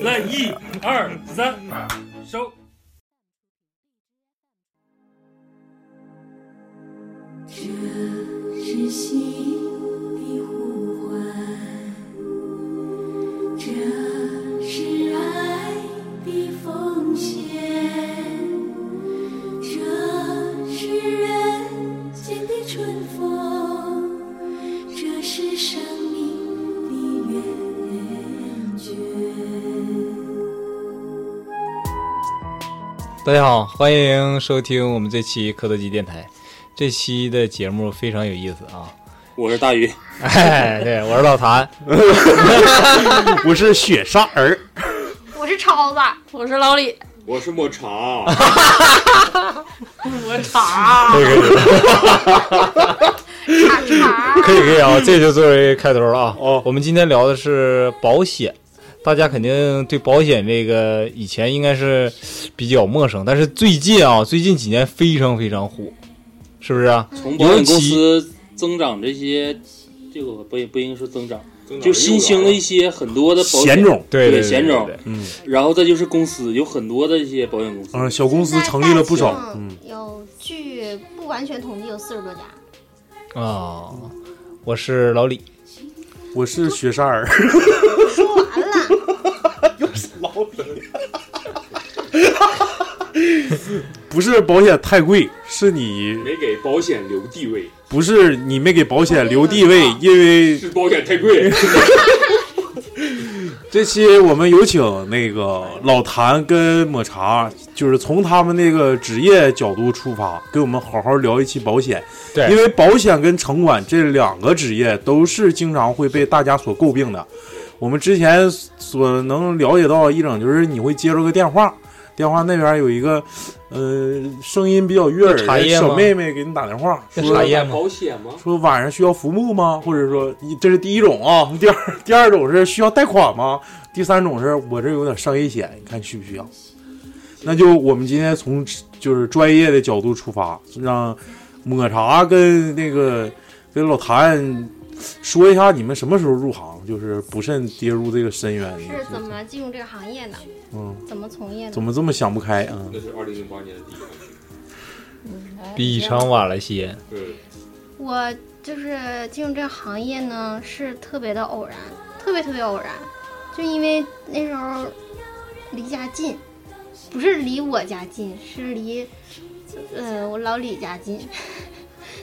来一二三，大家好，欢迎收听我们这期科德基电台。这期的节目非常有意思啊！我是大鱼，哎，对，我是老谭，我是雪沙儿，我是超子，我是老李，我是抹茶，抹茶可以可以茶茶。可以可以啊！这就作为开头了啊。哦我们今天聊的是保险，大家肯定对保险这个以前应该是比较陌生，但是最近啊，最近几年非常非常火，是不是啊？从保险公司增长这些，这个不不应该说增长，就新兴的一些很多的保险险种，对对险种。嗯。然后再就是公司有很多的一些保险公司，嗯，小公司成立了不少，嗯，有据不完全统计有四十多家。对啊。我是老李，我是雪山儿，说完了，又是老李，不是保险太贵，是你没给保险留地位，不是你没给保险留地位，因为是保险太贵。这期我们有请那个老谭跟抹茶，就是从他们那个职业角度出发，给我们好好聊一期保险。对因为保险跟城管这两个职业都是经常会被大家所诟病的。我们之前所能了解到一种，就是你会接着个电话，电话那边有一个，呃，声音比较悦耳的小妹妹给你打电话，说？说晚上需要服务吗？或者说，这是第一种啊。第二第二种是需要贷款吗？第三种是我这有点商业险，你看需不需要？那就我们今天从就是专业的角度出发，让抹茶跟那个跟老谭说一下你们什么时候入行，就是不慎跌入这个深渊。是怎么进入这个行业的？嗯，怎么从业的？怎么这么想不开啊？那是二零零八年的第一个。比场晚了些，对，我就是进入这个行业呢，是特别的偶然，特别特别偶然，就因为那时候离家近，不是离我家近，是离呃我老李家近。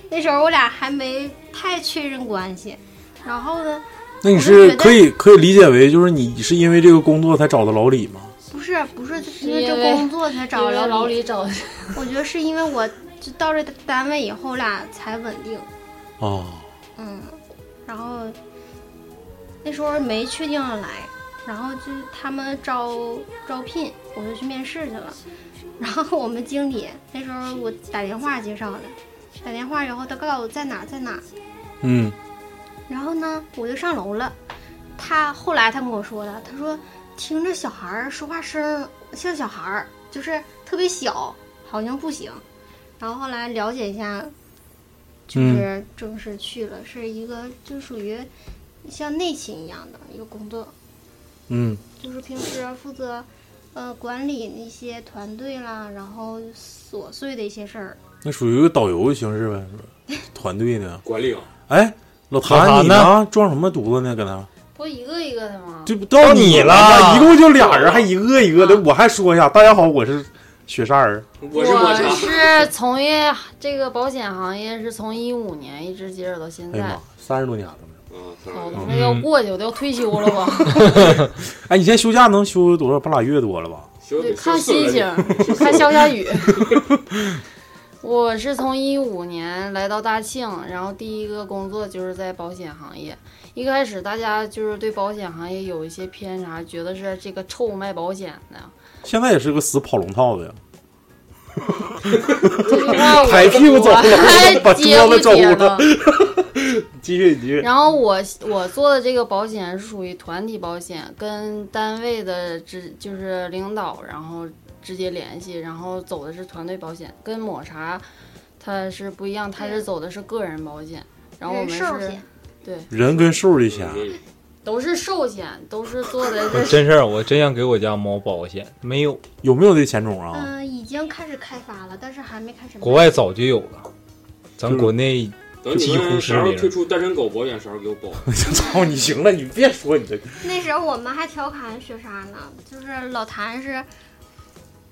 那时候我俩还没太确认关系，然后呢，那你是可以可以理解为就是你是因为这个工作才找的老李吗？不是不是因为这工作才找的老老李找的，我觉得是因为我就到这单位以后，我俩才稳定。哦，嗯，然后那时候没确定要来，然后就他们招招聘，我就去面试去了。然后我们经理那时候我打电话介绍的，打电话然后他告诉我在哪儿在哪儿，嗯然后呢我就上楼了。他后来他跟我说的，他说听着小孩儿说话声像小孩儿，就是特别小，好像不行。然后后来了解一下，就是正式去了，是一个就属于像内勤一样的一个工作，嗯。就是平时负责呃管理那些团队啦，然后琐碎的一些事儿。那属于一个导游形式呗，是吧？团队的。管理啊，哎，老老谭，你呢呢？装什么犊子呢？搁那？不一个一个的吗？这不到你你了一共就俩人，还一个一个的。我还说一下，大家好，我是雪煞人。我是从业这个保险行业，是从一五年一直接着到现在三十多年了。啊，好的，当然了那要过去，我都要退休了吧？哎，你现在休假能休多少？半拉月多了吧？行对，看心情，看 下不下雨。我是从一五年来到大庆，然后第一个工作就是在保险行业。一开始大家就是对保险行业有一些偏差，觉得是这个臭卖保险的。现在也是个死跑龙套的呀，这句话我抬屁股走了还 把桌子走接了呢？继续继续。然后我我做的这个保险是属于团体保险，跟单位的直就是领导，然后直接联系，然后走的是团队保险，跟抹茶它是不一样，它是走的是个人保险，然后我们是对人跟兽的钱，都是寿险，都是做的是真事儿，我真想给我家猫保险，没有，有没有这险种啊？嗯，已经开始开发了，但是还没开始。国外早就有了，咱国内等你几乎们是零啥时候推。出单身狗保险时候给我报。操你行了，你别说你这那时候我们还调侃雪莎呢，就是老谭是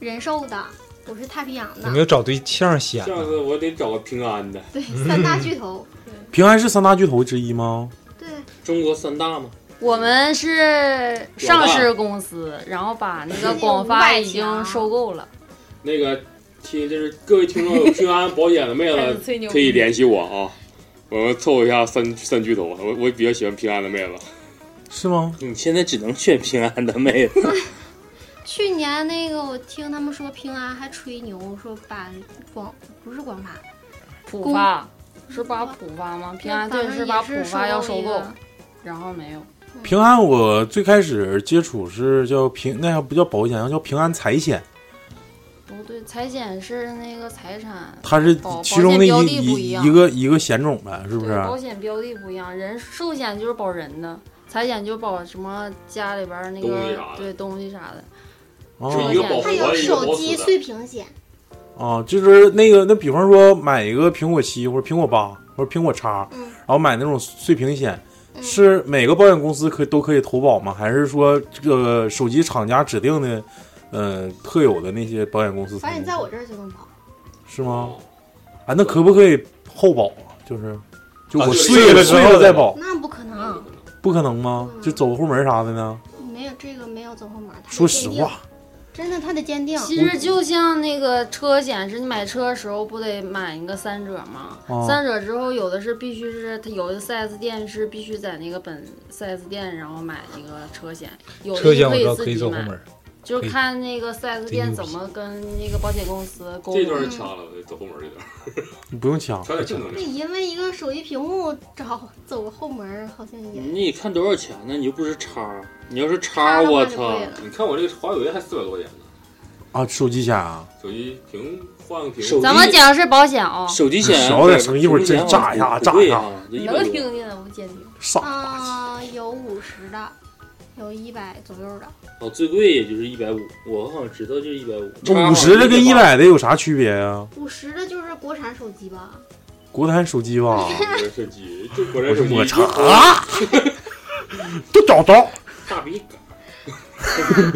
人寿的，我是太平洋的有没，有找对象险呢？下次我得找个平安的。对，三大巨头。平安是三大巨头之一吗？对，中国三大吗？我们是上市公司，然后把那个广发已经收购了。那个听就是各位听众有平安保险的妹子 可以联系我啊，我们凑一下三三巨头。我我比较喜欢平安的妹子。是吗？你现在只能选平安的妹子。去年那个我听他们说平安还吹牛，说把广不是广发，浦发是把浦发吗？平安对是把浦发要收购，然后没有。平安我最开始接触是叫平，那还不叫保险，叫平安财险，不对，财险是那个财产，它是其中的一一一一个一个险种呗，是不是？保险标的不一样，人寿险就是保人的，财险就保什么家里边儿那个对东西啥的。哦是一个保还有手机。碎屏险，啊，就是那个，那比方说买一个苹果七或者苹果八或者苹果叉，嗯然后买那种碎屏险，嗯是每个保险公司可都可以投保吗？还是说这个手机厂家指定的，呃，特有的那些保险公司？反正在我这儿就能保。是吗？啊，那可不可以后保啊？就是，就我碎了之后再保，那不可能，不可能吗？就走个后门啥的呢？没有这个没有走后门。说实话，，真的，他得鉴定。其实就像那个车险是你买车的时候不得买一个三者吗？哦三者之后有的是必须是它有的四 S 店是必须在那个本四 S 店然后买一个车险，有的车你可以险我知道可以自己买，走后门，就是看那个 4S 店怎么跟那个保险公司沟通这段掐了，得走后门这段，你不用抢，掐点竞争那力。因为一个手机屏幕找走后门，好像也你得看多少钱呢？你又不是叉，你要是叉我操！你看我这个华为还四百多钱呢，啊，手机险啊，手机屏换个屏，咱们讲的是保险啊、手机险小点声，一会儿真炸一下，炸一下，能。听见的不鉴定。傻。啊、有五十的，有一百左右的。哦，最贵也就是一百五，我好像知道就是一百五。那五十的跟一百的有啥区别呀？五十的就是国产手机吧？国产手机吧，国产手机，就国产我是手机，抹茶，都找着。大笔杆。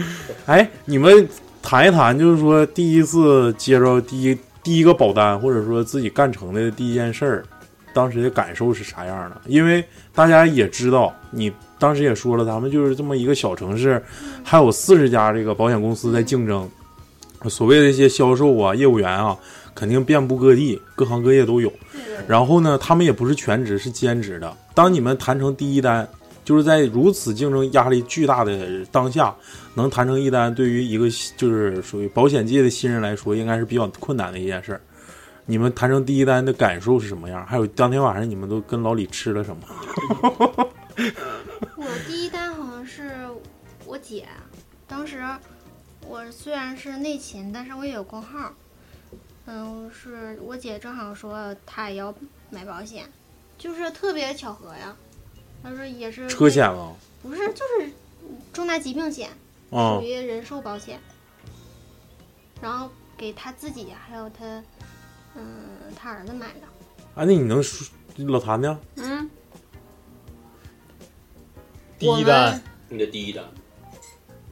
哎，你们谈一谈，就是说第一次接着第一第一个保单，或者说自己干成的第一件事儿，当时的感受是啥样的？因为大家也知道，你当时也说了，咱们就是这么一个小城市，还有四十家这个保险公司在竞争，所谓的一些销售啊、业务员啊，肯定遍布各地，各行各业都有。然后呢，他们也不是全职，是兼职的。当你们谈成第一单，就是在如此竞争压力巨大的当下，能谈成一单，对于一个就是属于保险界的新人来说，应该是比较困难的一件事儿。你们谈成第一单的感受是什么样？还有当天晚上你们都跟老李吃了什么？我第一单好像是我姐，当时我虽然是内勤，但是我也有工号。嗯，是我姐正好说她也要买保险，就是特别巧合呀。她说也是车险吗？不是，就是重大疾病险，啊属于人寿保险。然后给她自己还有她，嗯，她儿子买的。啊，那你能说老谭呢？嗯，第一单。你的第一单，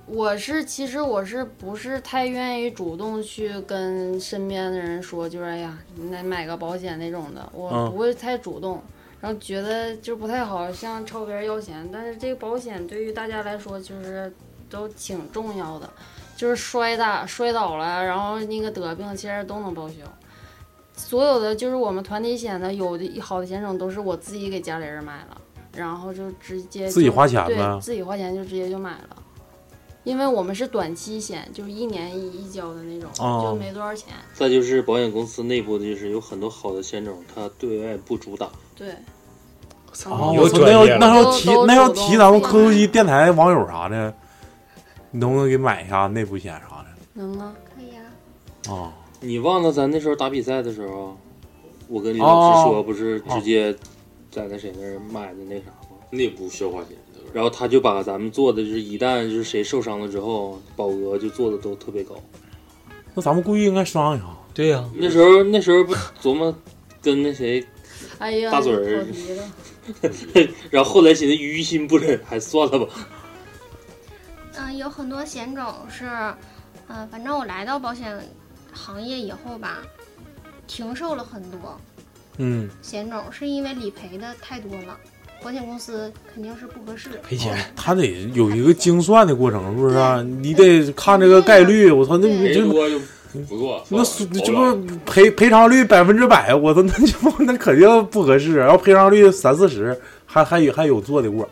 我是其实我是不是太愿意主动去跟身边的人说，就是哎呀，你得买个保险那种的，我嗯不会太主动，然后觉得就不太好像朝别人要钱，但是这个保险对于大家来说就是都挺重要的，就是摔打摔倒了，然后那个得病其实都能报销。所有的就是我们团体险的有的好的险种都是我自己给家里人买了，然后就直接就自己花钱呗自己花钱就直接就买了。因为我们是短期险，就是一年一一交的那种，哦就没多少钱。再就是保险公司内部的，就是有很多好的险种，它对外不主打。对，啊，有我操，那要那要提那要提咱们会科头机电台网友啥的，你能不能给买一下内部险啥的？能啊，可以啊。啊，你忘了咱那时候打比赛的时候，我跟李老师说，哦不是直接在那谁那儿买的那啥吗？内部消化险都是。然后他就把咱们做的，就是一旦就是谁受伤了之后，保额就做的都特别高。那咱们故意应该商量。对呀、那时候那时候不琢磨跟那谁，哎呀，大嘴儿跑题了。然后后来寻思于心不忍，还算了吧。嗯、有很多险种是，嗯、反正我来到保险行业以后吧，停售了很多嗯，险种，是因为理赔的太多了，保险公司肯定是不合适。赔钱。他得有一个精算的过程，是不是啊？你得看这个概率。我操，那你这赔多就不做，那这不赔赔偿率百分之百，我操，那就那肯定不合适。然后赔偿率三四十，还还有还有做的过，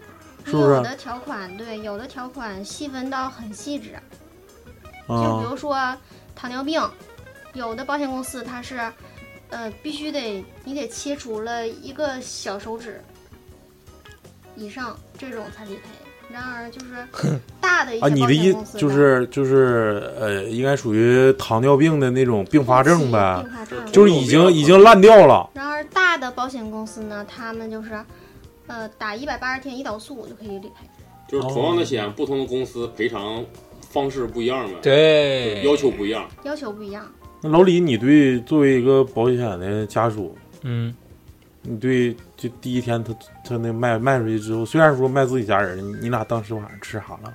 是不是？有的条款对，有的条款细分到很细致，就比啊如说糖尿病，有的保险公司它是，呃，必须得你得切除了一个小手指以上，这种才理赔。然而就是大的一些啊，你保的意险公司就是就是呃，应该属于糖尿病的那种并发症呗并，发症就是已经已经烂掉了。然而大的保险公司呢，他们就是，呃，打一百八十天胰岛素就可以理赔。就是同样的险，不同的公司赔偿方式不一样呗，对，要求不一样。要求不一样。那老李，你对作为一个保险的家属，嗯，你对就第一天他他那卖卖出去之后，虽然说卖自己家人，你你俩当时晚上吃啥了？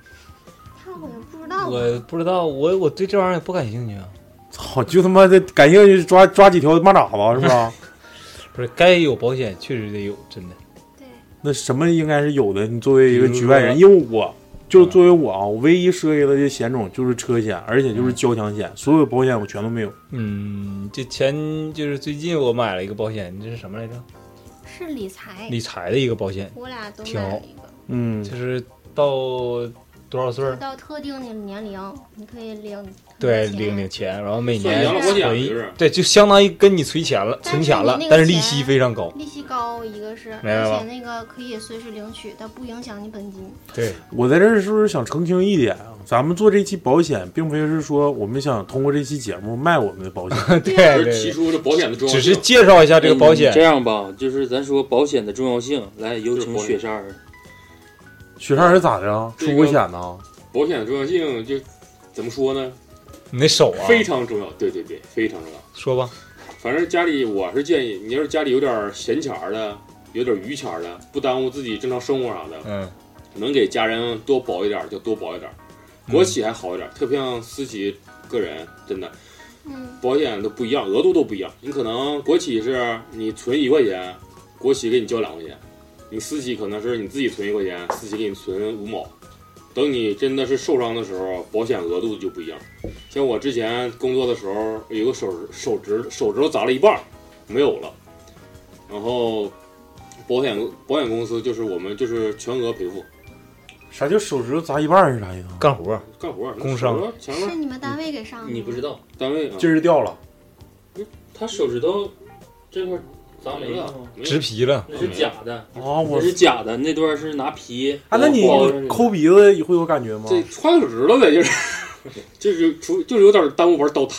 他好像不知道，我不知道，我我对这玩意儿也不感兴趣啊。操，就他妈的感兴趣抓抓几条蚂蚱子是吧？不是，该有保险确实得有，真的。对，那什么应该是有的？你作为一个局外人，说因为我就作为我啊，我唯一涉及的这险种就是车险，而且就是交强险，所有保险我全都没有。嗯，这前就是最近我买了一个保险，这是什么来着？是理财，理财的一个保险，我俩都挺好买了一个。嗯，就是到多少岁儿？到特定的年龄，你可以领对，领领钱，然后每年养老保险存对，就相当于跟你存钱了，存钱了但是利息非常高。利息高，一个是，而且那个可以随时领取，但不影响你本金。对，我在这儿是不是想澄清一点啊？咱们做这期保险，并非是说我们想通过这期节目卖我们的保险。对提出这保险的重要只。是介绍一下这个保险这。样吧，就是咱说保险的重要性，来有请雪山儿。雪山人咋的啊？出过险呢？保险的重要性就怎么说呢？你那手啊，非常重要。对对对，非常重要。说吧，反正家里我是建议，你要是家里有点闲钱儿的，有点余钱儿的，不耽误自己正常生活啥的，嗯，能给家人多保一点儿就多保一点儿。国企还好一点儿，特别像私企个人，真的嗯，保险都不一样，额度都不一样。你可能国企是你存一块钱，国企给你交两块钱；你私企可能是你自己存一块钱，私企给你存五毛。等你真的是受伤的时候，保险额度就不一样。像我之前工作的时候，有个手手指手指头砸了一半，没有了，然后保险保险公司就是我们就是全额赔付，啥叫手指头砸一半是啥意思？干活干活工伤是你们单位给上的？你不知道，单位啊，筋儿掉了，他手指头这块儿砸没有植皮了，那是假的，啊！我那是假的，那段是拿皮。啊，那你抠鼻子会有感觉吗？这穿手指头呗，就是就是出就是有点耽误玩刀塔。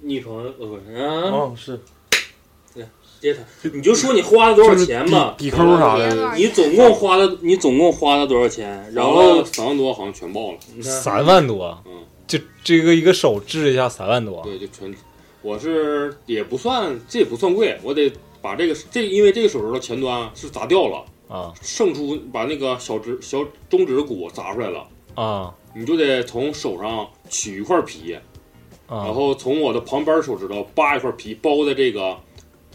女朋友，呃，不是啊，啊，是接他，你就说你花了多少钱吧，抵抵扣啥的，你总共花了，你总共花了多少钱？然然后后三万多好像全报了，你看，三万多，嗯，就这个一个手治一下三万多，对，就全。我是也不算，这也不算贵，我得把这个这因为这个手指头前端是砸掉了，啊剩出把那个小指小中指骨砸出来了，啊你就得从手上取一块皮，啊！然后从我的旁边手指头扒一块皮包在这个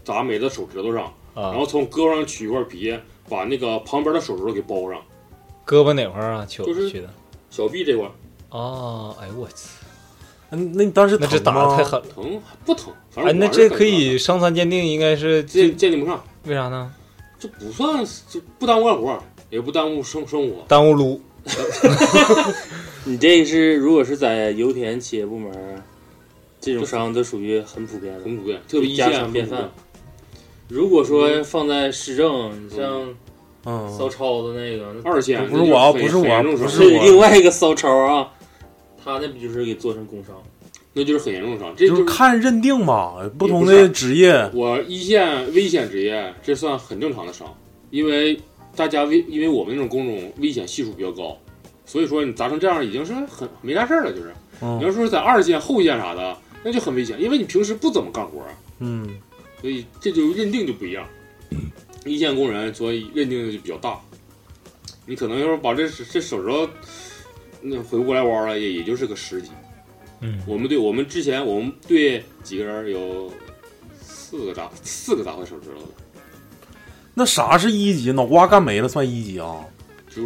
砸没的手指头上，啊然后从胳膊上取一块皮，把那个旁边的手指头给包上，胳膊哪块儿啊？取就是取的小臂这块儿。啊！哎呦我操！嗯那你当时那这疼吗打的太狠了。疼不疼？反哎，正那我是感觉这可以伤残鉴定，应该是鉴鉴定不上，为啥呢？这不算这不耽误干活，也不耽误生生活。耽误撸。你这是如果是在油田企业部门，这种伤都属于很普遍的，很普遍，特别一家常便饭。如果说放在市政，你像嗯，骚超的那个，二线不是我啊不是我不是我是另外一个骚超啊，他那不就是给做成工伤？那就是很严重的伤。这就是看认定嘛，不同的职业，我一线危险职业，这算很正常的伤，因为大家危，因为我们那种工种危险系数比较高，所以说你砸成这样已经是很没啥事儿了，就是。你要嗯说是在二线、后线啥的，那就很危险，因为你平时不怎么干活，嗯，所以这就认定就不一样。一线工人所以认定的就比较大，你可能要是把这这手指头那回不过来弯儿了，也也就是个十级。嗯，我们队我们之前我们队几个人有四个砸四个砸坏手指头的，那啥是一级？脑瓜干没了算一级啊？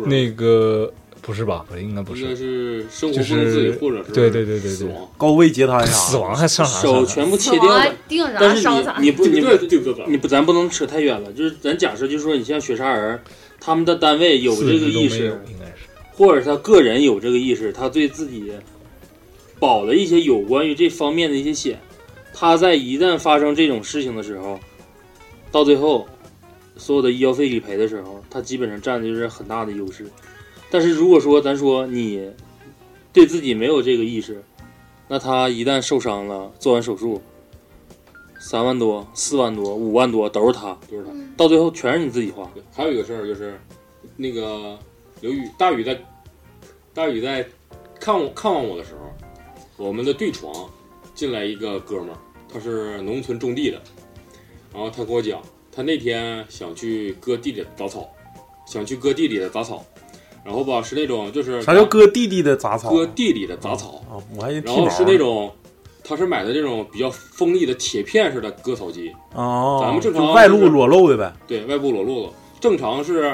那个不是吧？不，应该不是应该是。生活就不能自理，是或者是对对对对对死亡。高位截瘫啥？死亡还上啥手全部切掉了，定啥但是你。你不你不对对对，你不咱不能扯太远了，就是咱假设就是说你像雪杀人，他们的单位有这个意识。或者他个人有这个意识，他对自己保了一些有关于这方面的一些险，他在一旦发生这种事情的时候，到最后所有的医药费理赔的时候，他基本上占的就是很大的优势。但是如果说咱说你对自己没有这个意识，那他一旦受伤了，做完手术，三万多、四万多、五万多都是他，都是他。到最后全是你自己花。还有一个事儿就是，那个刘宇大宇在大宇在看我看望我的时候，我们的对床进来一个哥们儿，他是农村种地的，然后他跟我讲，他那天想去割地里的杂草，想去割地里的杂草，然后吧是那种就是啥叫割地里的杂草？割地里的杂草，然后是那种。他是买的这种比较锋利的铁片式的割草机，哦，咱们正常就外露裸露的呗。对外部裸露的，正常是，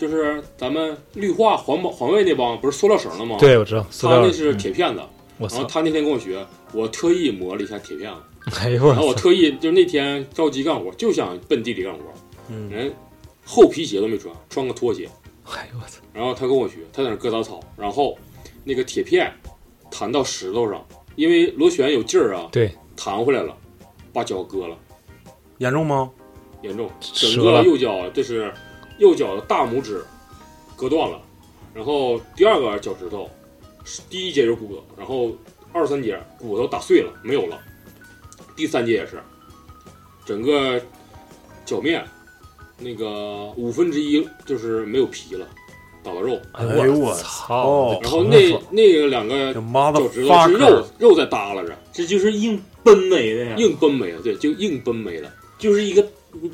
就是咱们绿化环保环卫那帮不是塑料绳的吗？，对，我知道。塑料他那是嗯铁片子，我操！然后他那天跟我学，我特意磨了一下铁片子，哎呦然后我！特意就是那天着急干活，就想奔地里干活，嗯，人厚皮鞋都没穿，穿个拖鞋，哎呦我操！然后他跟我学，他在那割杂草，然后那个铁片弹到石头上，因为螺旋有劲儿啊，对，弹回来了，把脚割了。严重吗？严重，整个右脚这是右脚的大拇指割断了，然后第二个脚趾头是第一节就骨头，然后二三节骨头打碎了没有了，第三节也是，整个脚面那个五分之一就是没有皮了，打了肉，哎呦我操！然后那那个两个脚趾头是肉肉在耷拉着，这就是硬奔没的呀，硬崩没了，对，就硬崩没了，就是一个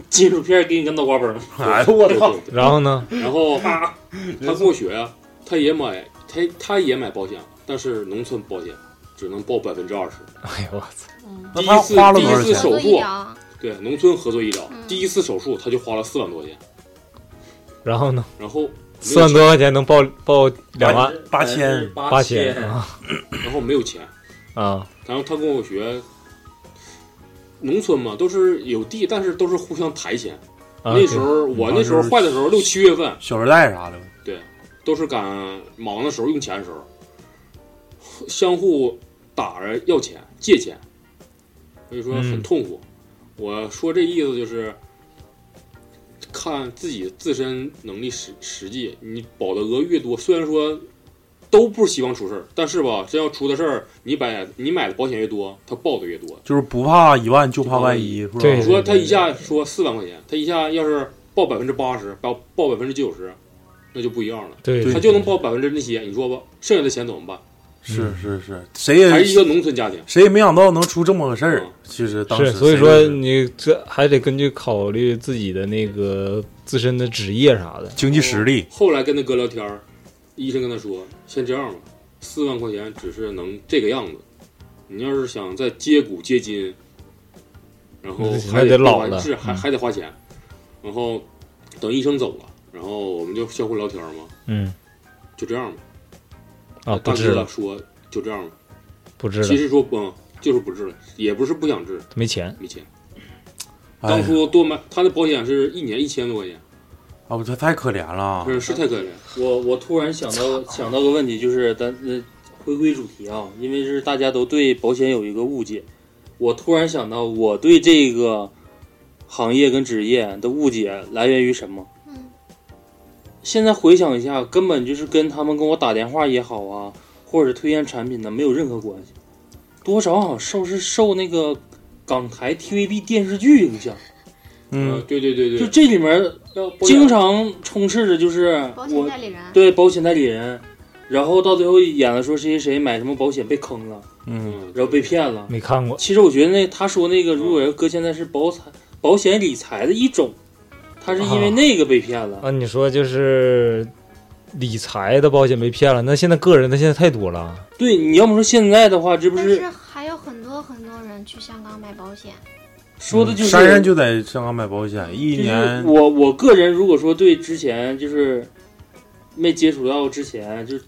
金属片给你个脑瓜崩。哎呦我操！然后呢？然后他跟我学呀，他也买，他他也买保险，但是农村保险只能报百分之二十。哎呦我操！第一次花了多少钱？第一次手术，对农村合作医疗，嗯第一次手术他就花了四万多块钱，然后呢？然后四万多块钱能报报两万八千八千啊然后没有钱，啊！然后他跟我学，农村嘛都是有地，但是都是互相抬钱。啊那时候我那时候坏的时候六七月份，小时代啥的，对都是赶忙的时候用钱的时候，相互打着要钱借钱，所以说很嗯痛苦。我说这意思就是，看自己自身能力实实际，你保的额越多，虽然说都不希望出事儿，但是吧，真要出的事儿，你买你买的保险越多，他报的越多。就是不怕一万就怕万一，是吧？对你说他一下说四万块钱，他一下要是报百分之八十，报报百分之九十，那就不一样了。对对他就能报百分之那些，你说吧，剩下的钱怎么办？是是是，谁也还是一个农村家庭，谁也没想到能出这么个事儿嗯。其实当时，所以说你这还得根据考虑自己的那个自身的职业啥的。经济实力，后来跟他哥聊天儿，医生跟他说，先这样吧，四万块钱只是能这个样子，你要是想再接骨接筋，然后还得老了花是还嗯还得花钱，然后等医生走了，然后我们就相互聊天嘛，嗯就这样吧。啊，不大治了。说就这样吧，不治了其实说不、嗯就是不治了，也不是不想治，没钱，没钱。哎当初多买他的保险是一年一千多块钱，啊，不，他太可怜了。是是太可怜。我我突然想到想到个问题，就是咱呃回归主题啊，因为是大家都对保险有一个误解，我突然想到我对这个行业跟职业的误解来源于什么？嗯，现在回想一下，根本就是跟他们跟我打电话也好啊，或者推荐产品呢，没有任何关系，多少好像受是受那个港台 TVB 电视剧影响。嗯，对对对对，就这里面经常充斥着就是保险代理人。对保险代理人，然后到最后演了说谁谁谁买什么保险被坑了，嗯，然后被骗了。没看过。其实我觉得那他说那个，如果要搁现在是保财保险理财的一种，他是因为那个被骗了。啊，你说就是理财的保险被骗了，那现在个人的现在太多了。对，你要么说现在的话，这不是但是还有很多很多人去香港买保险，说的就是珊珊就在香港买保险，一就是年我我个人如果说对之前就是没接触到之前，就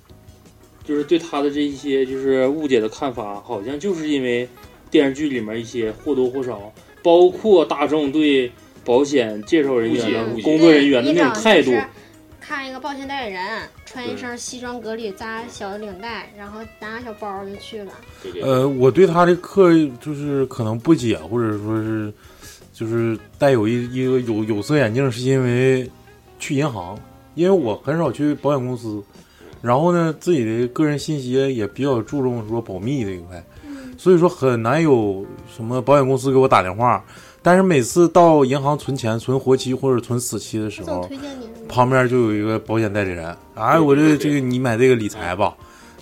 就是对他的这一些就是误解的看法，好像就是因为电视剧里面一些或多或少，包括大众对保险介绍人员工作人员的那种态度看一个保险代理人穿一身西装革履，扎小领带，然后拿个小包就去了。呃，我对他的课就是可能不解，或者说是就是带有一一个有有色眼镜，是因为去银行，因为我很少去保险公司，然后呢，自己的个人信息也比较注重说保密这一块，所以说很难有什么保险公司给我打电话。但是每次到银行存钱、存活期或者存死期的时候？旁边就有一个保险代理人，哎，我这这个你买这个理财吧，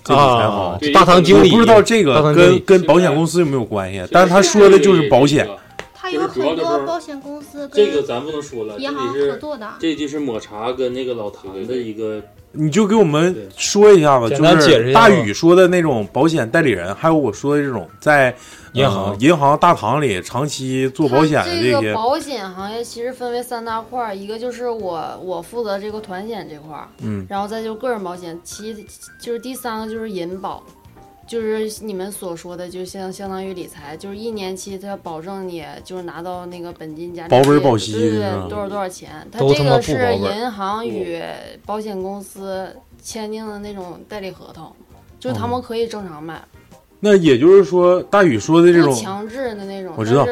这理财好。啊大堂经理我不知道这个跟跟保险公司有没有关系，但是他说的就是保险。他有很多保险公司这个咱不能说了，这银行里是合作的。这就是抹茶跟那个老谭的一个你就给我们说一下吧，就是大宇说的那种保险代理人，还有我说的这种在银行。呃银行大堂里长期做保险的这些，保险行业其实分为三大块儿，一个就是我我负责这个团险这块儿，嗯。然后再就是个人保险，其就是第三个就是银保，就是你们所说的，就相相当于理财，就是一年期它保证你就是拿到那个本金加利息保本保息对对对，多少多少钱，它这个是银行与保险公司签订的那种代理合同，就是他们可以正常买，那也就是说，大宇说的这种，强制的那种，我知道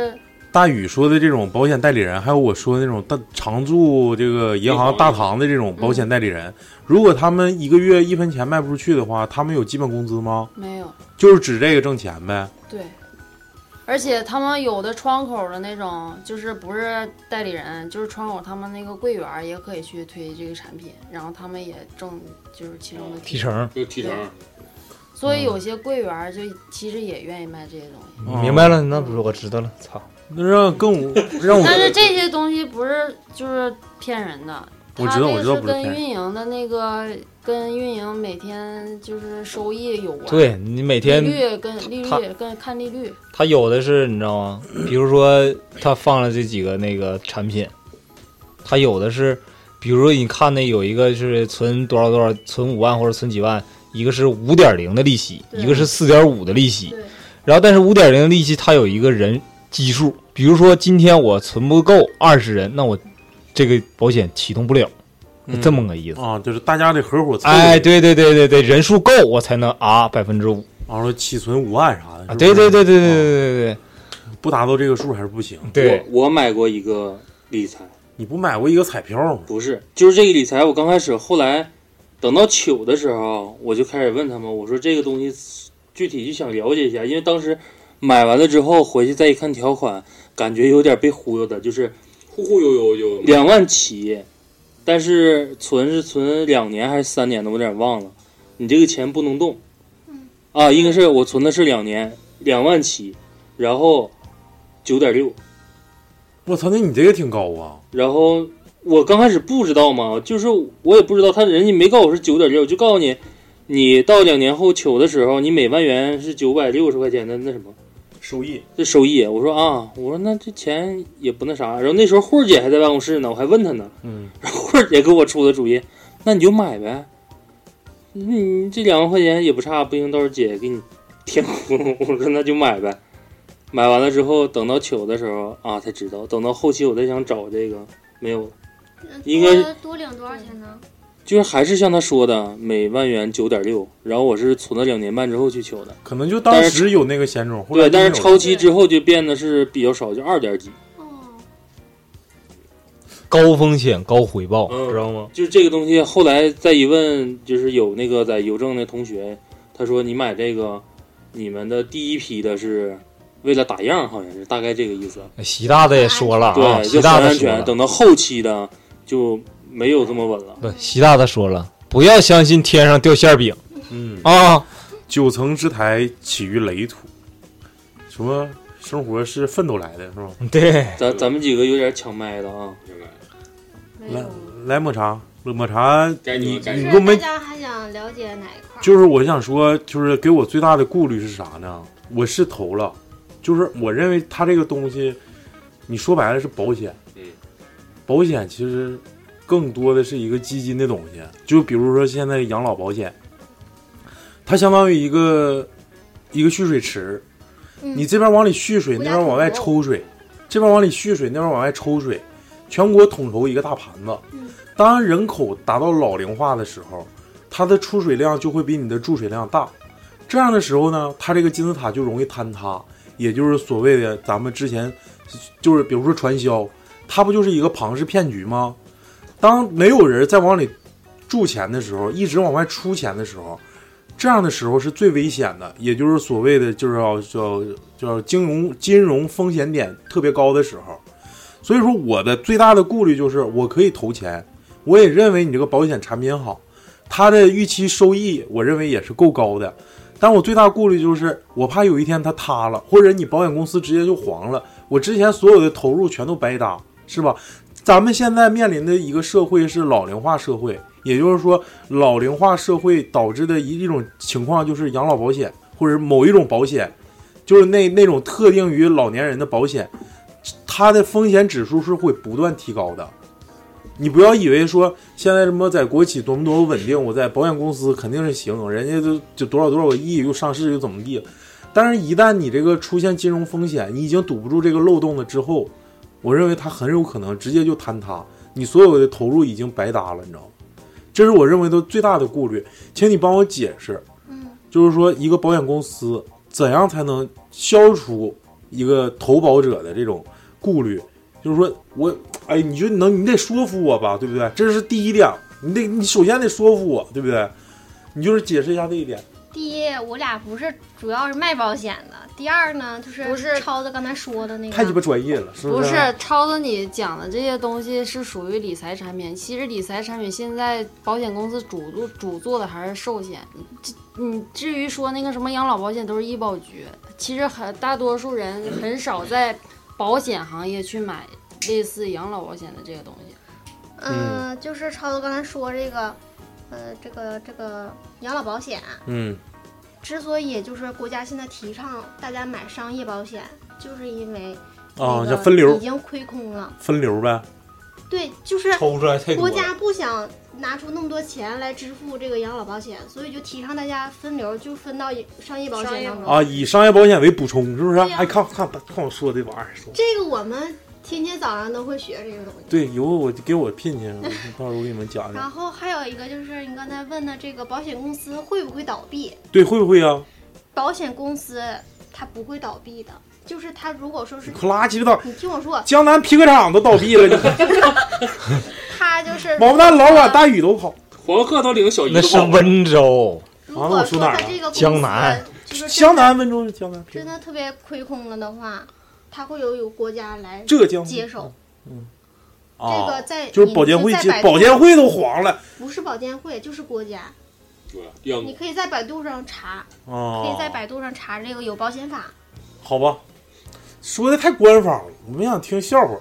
大宇说的这种保险代理人，还有我说的那种大常驻这个银行大堂的这种保险代理人，如果他们一个月一分钱卖不出去的话，他们有基本工资吗？没有。就是指这个挣钱呗。对，而且他们有的窗口的那种，就是不是代理人，就是窗口他们那个柜员也可以去推这个产品，然后他们也挣就是其中的提成就提成。所以有些柜员就其实也愿意卖这些东西。明白了，那不是我知道了，操！那让更我 让我但是这些东西不是就是骗人的，我知道我知道它这个是跟不是骗人运营的那个跟运营每天就是收益有关。对你每天利率跟利率跟看利率。他有的是你知道吗？比如说他放了这几个那个产品，他有的是，比如说你看那有一个是存多少多少，存五万或者存几万，一个是五点零的利息，一个是四点五的利息。然后但是五点零的利息它有一个人基数，比如说今天我存不够二十人，那我这个保险启动不了，嗯这么个意思。啊，就是大家得合伙凑。哎，，对对对对对，人数够我才能啊百分之五然后起存五万啥的。啊！对对对对对对对对不达到这个数还是不行。对，我我买过一个理财，你不买过一个彩票吗？不是，就是这个理财。我刚开始，后来等到糗的时候，我就开始问他们，我说这个东西具体就想了解一下，因为当时买完了之后回去再一看条款，感觉有点被忽悠的，就是忽忽悠悠就两万起，但是存是存两年还是三年的，我有点忘了。你这个钱不能动，啊，应该是我存的是两年，两万起，然后九点六，我操，那你这个挺高啊！然后我刚开始不知道嘛，就是我也不知道，他人家没告诉我是九点六，就告诉你，你到两年后取的时候，你每万元是九百六十块钱的那什么收益，这收益。我说啊，我说那这钱也不那啥。然后那时候慧儿姐还在办公室呢，我还问她呢，嗯，然后慧儿姐给我出的主意，那你就买呗，你这两万块钱也不差，不行，到时候姐给你填窟窿。我说那就买呗。买完了之后，等到取的时候啊才知道，等到后期我再想找这个没有了，应该多多领多少钱呢？就是还是像他说的，每万元九点六。然后我是存了两年半之后去求的，可能就当时有那个险种，后对，但是超期之后就变得是比较少，就二点几。高风险高回报，嗯知道吗？就是这个东西，后来再一问，就是有那个在邮政的同学，他说你买这个，你们的第一批的是为了打样，好像是大概这个意思。习大大也说了啊，对，习就很安全。等到后期的就没有这么稳了。对，习大大说了，不要相信天上掉馅饼嗯啊！九层之台起于垒土，什么生活是奋斗来的，是吧？对，咱咱们几个有点抢麦的啊，来来抹茶，抹茶，你你给我们大家还想了解哪一块？就是我想说，就是给我最大的顾虑是啥呢？我是投了，就是我认为它这个东西，你说白了是保险。嗯，保险其实更多的是一个基金的东西，就比如说现在养老保险，它相当于一个一个蓄水池，嗯。你这边往里蓄水，那边往外抽水，这边往里蓄水，那边往外抽水，全国统筹一个大盘子。当人口达到老龄化的时候，它的出水量就会比你的注水量大。这样的时候呢，它这个金字塔就容易坍塌，也就是所谓的咱们之前就是比如说传销，它不就是一个庞氏骗局吗？当没有人再往里注钱的时候，一直往外出钱的时候，这样的时候是最危险的，也就是所谓的就是要叫叫金融金融风险点特别高的时候。所以说，我的最大的顾虑就是，我可以投钱，我也认为你这个保险产品好，它的预期收益我认为也是够高的。但我最大顾虑就是，我怕有一天它塌了，或者你保险公司直接就黄了，我之前所有的投入全都白搭，是吧？咱们现在面临的一个社会是老龄化社会，也就是说，老龄化社会导致的一一种情况就是养老保险或者某一种保险，就是那那种特定于老年人的保险，它的风险指数是会不断提高的。你不要以为说现在什么在国企多么多么稳定，我在保险公司肯定是行，人家都就多少多少个亿又上市又怎么地。但是，一旦你这个出现金融风险，你已经堵不住这个漏洞了之后，我认为他很有可能直接就坍塌，你所有的投入已经白搭了，你知道吗？这是我认为的最大的顾虑，请你帮我解释。嗯，就是说一个保险公司怎样才能消除一个投保者的这种顾虑？就是说我，哎，你就能，你得说服我吧，对不对？这是第一点，你得，你首先得说服我，对不对？你就是解释一下这一点。第一，我俩不是主要是卖保险的。第二呢，就是不是超子刚才说的那个，太鸡巴专业了，是是？不是，超子你讲的这些东西是属于理财产品。其实理财产品现在保险公司主做主做的还是寿险。这你至于说那个什么养老保险都是医保局，其实很大多数人很少在保险行业去买类似养老保险的这个东西。嗯，就是超子刚才说这个，呃，这个这个养老保险，嗯，之所以就是国家现在提倡大家买商业保险，就是因为啊那个叫分流已经亏空了。分流呗。对，就是抽出来太多国家不想拿出那么多钱来支付这个养老保险，所以就提倡大家分流，就分到商业保险当中。啊，以商业保险为补充，是不是？对呀哎，看看看我说的玩意儿，说这个我们天天早上都会学这个东西。对，以后我给我聘去，到时候我给你们讲然。后还有一个就是你刚才问的这个保险公司会不会倒闭？对，会不会啊？保险公司它不会倒闭的，就是它如果说是可拉鸡巴倒！你听我说，江南皮革厂都倒闭了，你 它就是王八蛋老板大宇都跑。黄鹤都领小姨那是温州，如果说它这个江南，就是江南温州是江南真的特别亏空了的话，它会有有国家来浙江接手。嗯，这啊个在就是保监会接保监会都黄了不是保监会就是国家。对你可以在百度上查，啊可以在百度上查这个有保险法。好吧，说的太官方了，我们想听笑话，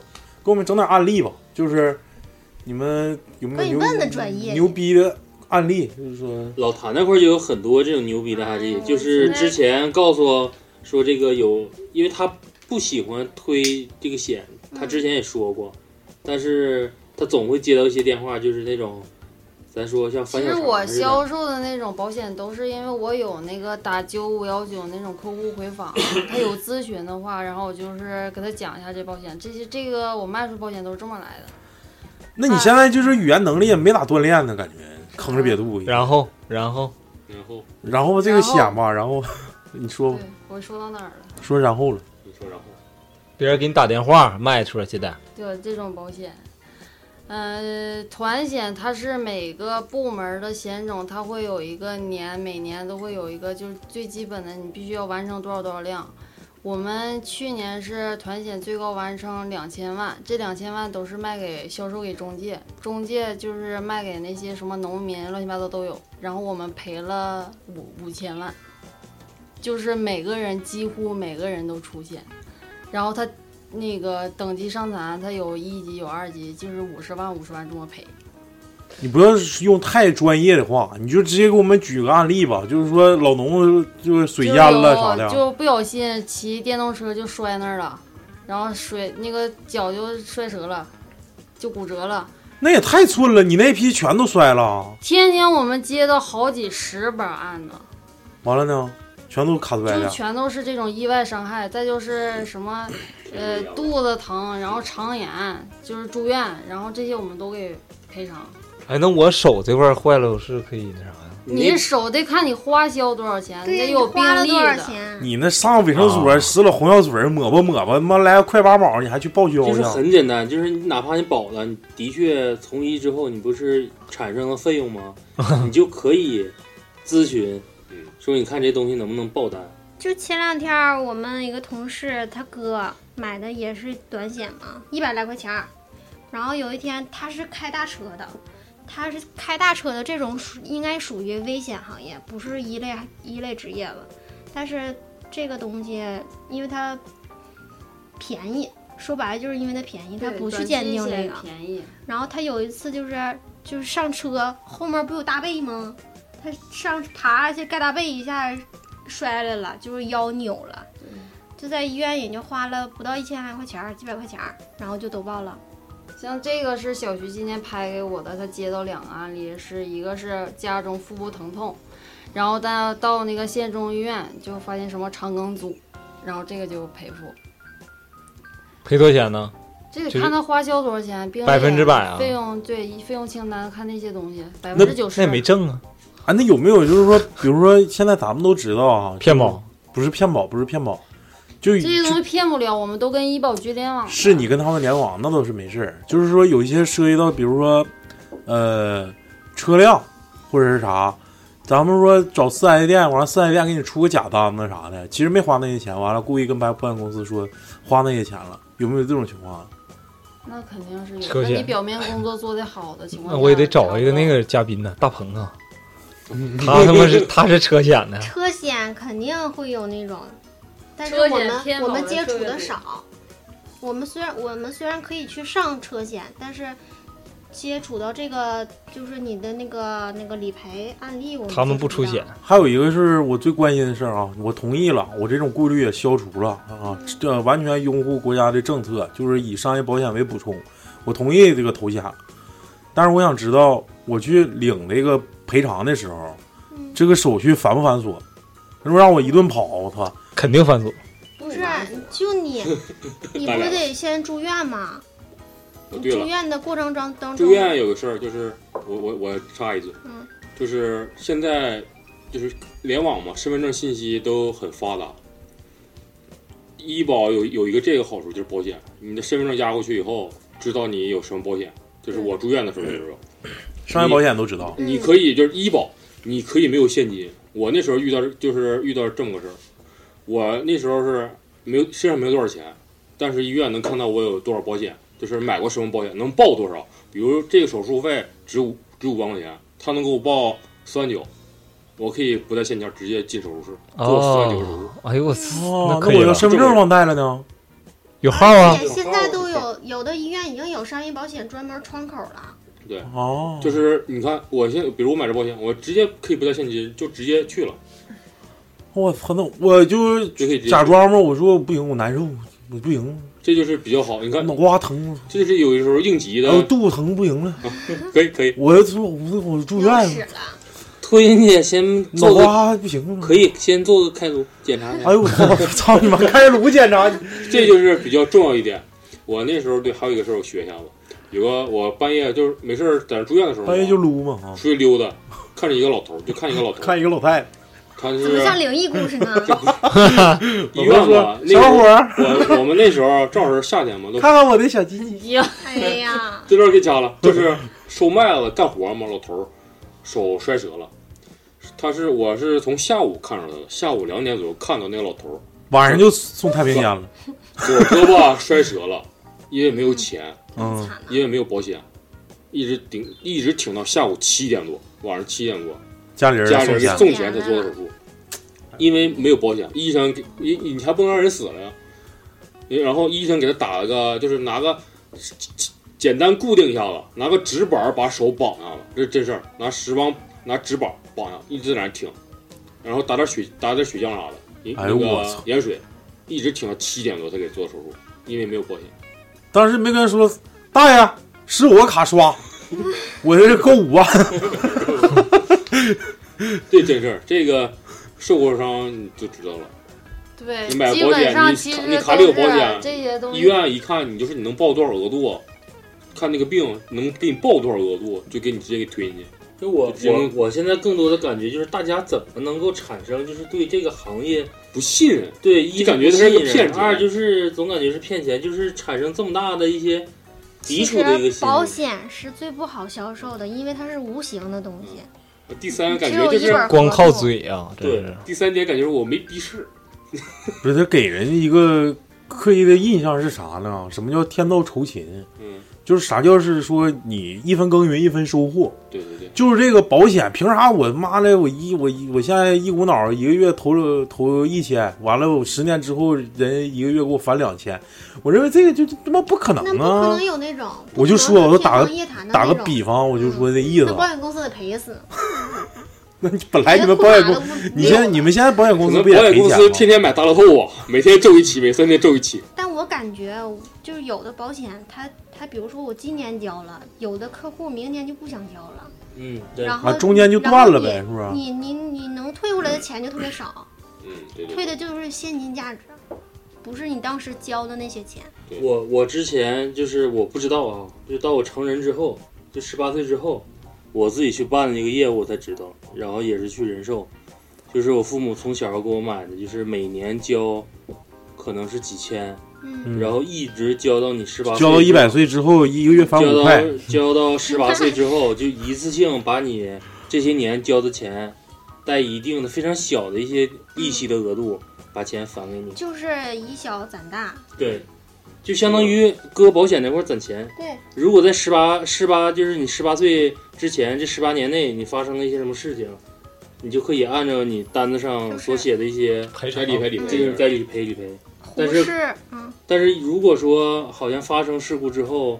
给我们整点案例吧。就是你们有没有牛可以问的专业牛逼的案例？就是说，老谭那块儿就有很多这种牛逼的案例，就是之前告诉说这个有，因为他不喜欢推这个险，他之前也说过，但是他总会接到一些电话，就是那种咱说像其实我销售的那种保险都是因为我有那个打九五幺九那种客户回访，他有咨询的话，然后我就是给他讲一下这保险，这些这个我卖出保险都是这么来的。那你现在就是语言能力也没咋锻炼呢，感觉吭着瘪肚。然后，然后，然后然后这个险吧，然后 你说吧，我说到哪儿了？说然后了，你说然后别人给你打电话卖出去的，对，这种保险，呃，团险它是每个部门的险种，它会有一个年，每年都会有一个，就是最基本的，你必须要完成多少多少量。我们去年是团险最高完成两千万，这两千万都是卖给销售给中介，中介就是卖给那些什么农民，乱七八糟都有。然后我们赔了五五千万，就是每个人几乎每个人都出现，然后他那个等级伤残，他有一级有二级，就是五十万五十万这么赔。你不要用太专业的话，你就直接给我们举个案例吧，就是说老农就是水淹了啥的，就就不小心骑电动车就摔那儿了，然后摔那个脚就摔折了，就骨折了。那也太寸了，你那批全都摔了，天天我们接到好几十本案子，完了呢，全都卡摔就。全都是这种意外伤害，再就是什么，呃，肚子疼，然后肠炎，就是住院，然后这些我们都给赔偿。哎，那我手这块坏了，我是可以那啥呀？你手得看你花销多少钱，你得有病历的。你那上卫生所啊使了红药水抹吧抹吧，他妈来个快八毛，你还去报销就是？很简单，就是你哪怕你保了，你的确从医之后，你不是产生了费用吗？你就可以咨询，说你看这东西能不能爆单。就前两天我们一个同事他哥买的也是短险嘛，一百来块钱儿。然后有一天他是开大车的，他是开大车的这种属应该属于危险行业，不是一类一类职业了。但是这个东西因为它便宜，说白了就是因为它便宜，他不去鉴定这个。便宜，然后他有一次就是就是上车后面不有大背吗？他上爬下去盖大被一下摔来了，就是腰扭了，就在医院也就花了不到一千来块钱，几百块钱，然后就都报了。像这个是小徐今天拍给我的，他接到两个案例，是一个是家中腹部疼痛，然后到到那个县中医院就发现什么肠梗阻，然后这个就赔付。赔多少钱呢？这得看他花销多少钱，病百分之百啊费用对费用清单看那些东西，百分之九十。那也没挣啊，啊，那有没有就是说，比如说现在咱们都知道啊，骗保不是骗保，不是骗保，就这些东西骗不了，我们都跟医保局联网的。是你跟他们联网，那倒是没事儿。就是说有一些涉及到，比如说，呃，车辆或者是啥，咱们说找四 S 店，完了四 S 店给你出个假单子啥的，其实没花那些钱，完了故意跟保保险公司说花那些钱了，有没有这种情况？那肯定是有。那你表面工作做得好的情况下，那我也得找一个那个嘉宾呢，大鹏啊，他他妈是他是车险的，车险肯定会有那种，但是我们我们接触的少。我们虽然我们虽然可以去上车险，但是接触到这个就是你的那个那个理赔案例，我们他们不出险。还有一个是我最关心的事儿啊，我同意了，我这种顾虑也消除了啊，这完全拥护国家的政策，就是以商业保险为补充，我同意这个投险。但是我想知道，我去领这个赔偿的时候，这个手续繁不繁琐？他说让我一顿跑，我操！肯定繁琐。不是，就你，你不得先住院吗？哦，对了，住院的过程中当中，住院有个事儿，就是我我我插一句，嗯就是现在就是联网嘛，身份证信息都很发达。医保有有一个这个好处就是保险，你的身份证压过去以后，知道你有什么保险，就是我住院的时候就知道。商业保险都知道。你可以就是医保，你可以没有现金。我那时候遇到就是遇到这么个事儿，我那时候是没有身上没有多少钱，但是医院能看到我有多少保险，就是买过什么保险，能报多少。比如这个手术费值五值五万块钱，他能给我报四万九，我可以不带现金直接进手术室做四万九手术。哎呦我操，哦，那可以了那我要，身份证忘带了呢？有号啊现在都有有的医院已经有商业保险专门窗口了。对，哦，就是你看我现在，比如我买这保险，我直接可以不带现金就直接去了，我操，那我就就可以假装嘛，我说不行，我难受，我不行，这就是比较好。你看，脑瓜疼，这就是有的时候应急的我，肚子疼不行了，可以可以。我我我我住院了，推进去先脑做个，瓜不行了。可以先做个开颅检查一下。哎呦我操！操你妈！开颅检查，这就是比较重要一点。我那时候对还有一个事儿，我学一下子。有个我半夜就是没事儿在那住院的时候，半夜就撸嘛啊，出去溜达，看着一个老头儿，就看一个老头儿，看一个老太太，他是怎么像灵异故事呢？医院嘛。那小时候伙儿，我我们那时候正好是夏天嘛，都 看看我的小鸡鸡。哎呀，这段给加了，就是收麦子干活嘛，老头儿手摔折了。他是我是从下午看着他的，下午两点左右看到那个老头儿晚上就送太平间了。左胳膊摔折了，因为没有钱，嗯，因为没有保险，一直顶一直挺到下午七点多，晚上七点多，家里人家里人送送钱才做的手术，因为没有保险，医生给你你还不能让人死了呀。然后医生给他打了个，就是拿个简单固定一下子，拿个纸板把手绑上了，这是真事儿，拿石帮拿纸板绑上，一直在那挺，然后打点血打点血浆啥的，那哎呦那我操。个盐水，一直挺到七点多才给做手术，因为没有保险。当时没跟人说，大爷是我卡刷，我这是够五万。这真事儿，这个受过伤你就知道了。对，你买基保险，你你卡里有保险，这些东西。医院一看你就是你能报多少额度，看那个病能给你报多少额度，就给你直接给推进去。就我我我现在更多的感觉就是大家怎么能够产生就是对这个行业不信任，对一就感觉他是个骗子二就是总感觉是骗钱，就是产生这么大的一些抵其触的一个实保心理。险是最不好销售的，因为它是无形的东西。第三感觉就是光靠嘴啊，对。第三点感觉是我没逼事，不是他给人一个刻意的印象是啥呢？什么叫天道酬勤？嗯，就是啥叫是说你一分耕耘一分收获。对对对，就是这个保险，凭啥我妈的我一我一我现在一股脑儿一个月投了投一千，完了我十年之后人一个月给我返两千，我认为这个就就他妈不可能啊不可啊能！有那种，我就说，我就打个打个比方，我就说这意思那。保险公司得赔死。那你本来你们保险公，你现在你们现在保险公司不也可能保险公赔钱吗？司天天买大乐透啊，每天中一期，每三天中一期。但我感觉就是有的保险，它它比如说我今年交了，有的客户明年就不想交了，嗯，对。然后啊中间就断了呗是不是？你你你你能退回来的钱就特别少，嗯，对退的就是现金价值，不是你当时交的那些钱。我我之前就是我不知道啊，就到我成人之后，就十八岁之后，我自己去办了一个业务，我才知道，然后也是去人寿，就是我父母从小给我买的，就是每年交，可能是几千，嗯然后一直交到你十八岁，交到一百岁之后，一个月返交到五块。交到十八岁之后，就一次性把你这些年交的钱，带一定的非常小的一些利息的额度，把钱返给你。就是以小攒大，对，就相当于搁保险那块儿攒钱。对，如果在十八十八，就是你十八岁之前这十八年内，你发生了一些什么事情，你就可以按照你单子上所写的一些赔理赔理赔这个该理赔理赔。但是，嗯，但是如果说好像发生事故之后，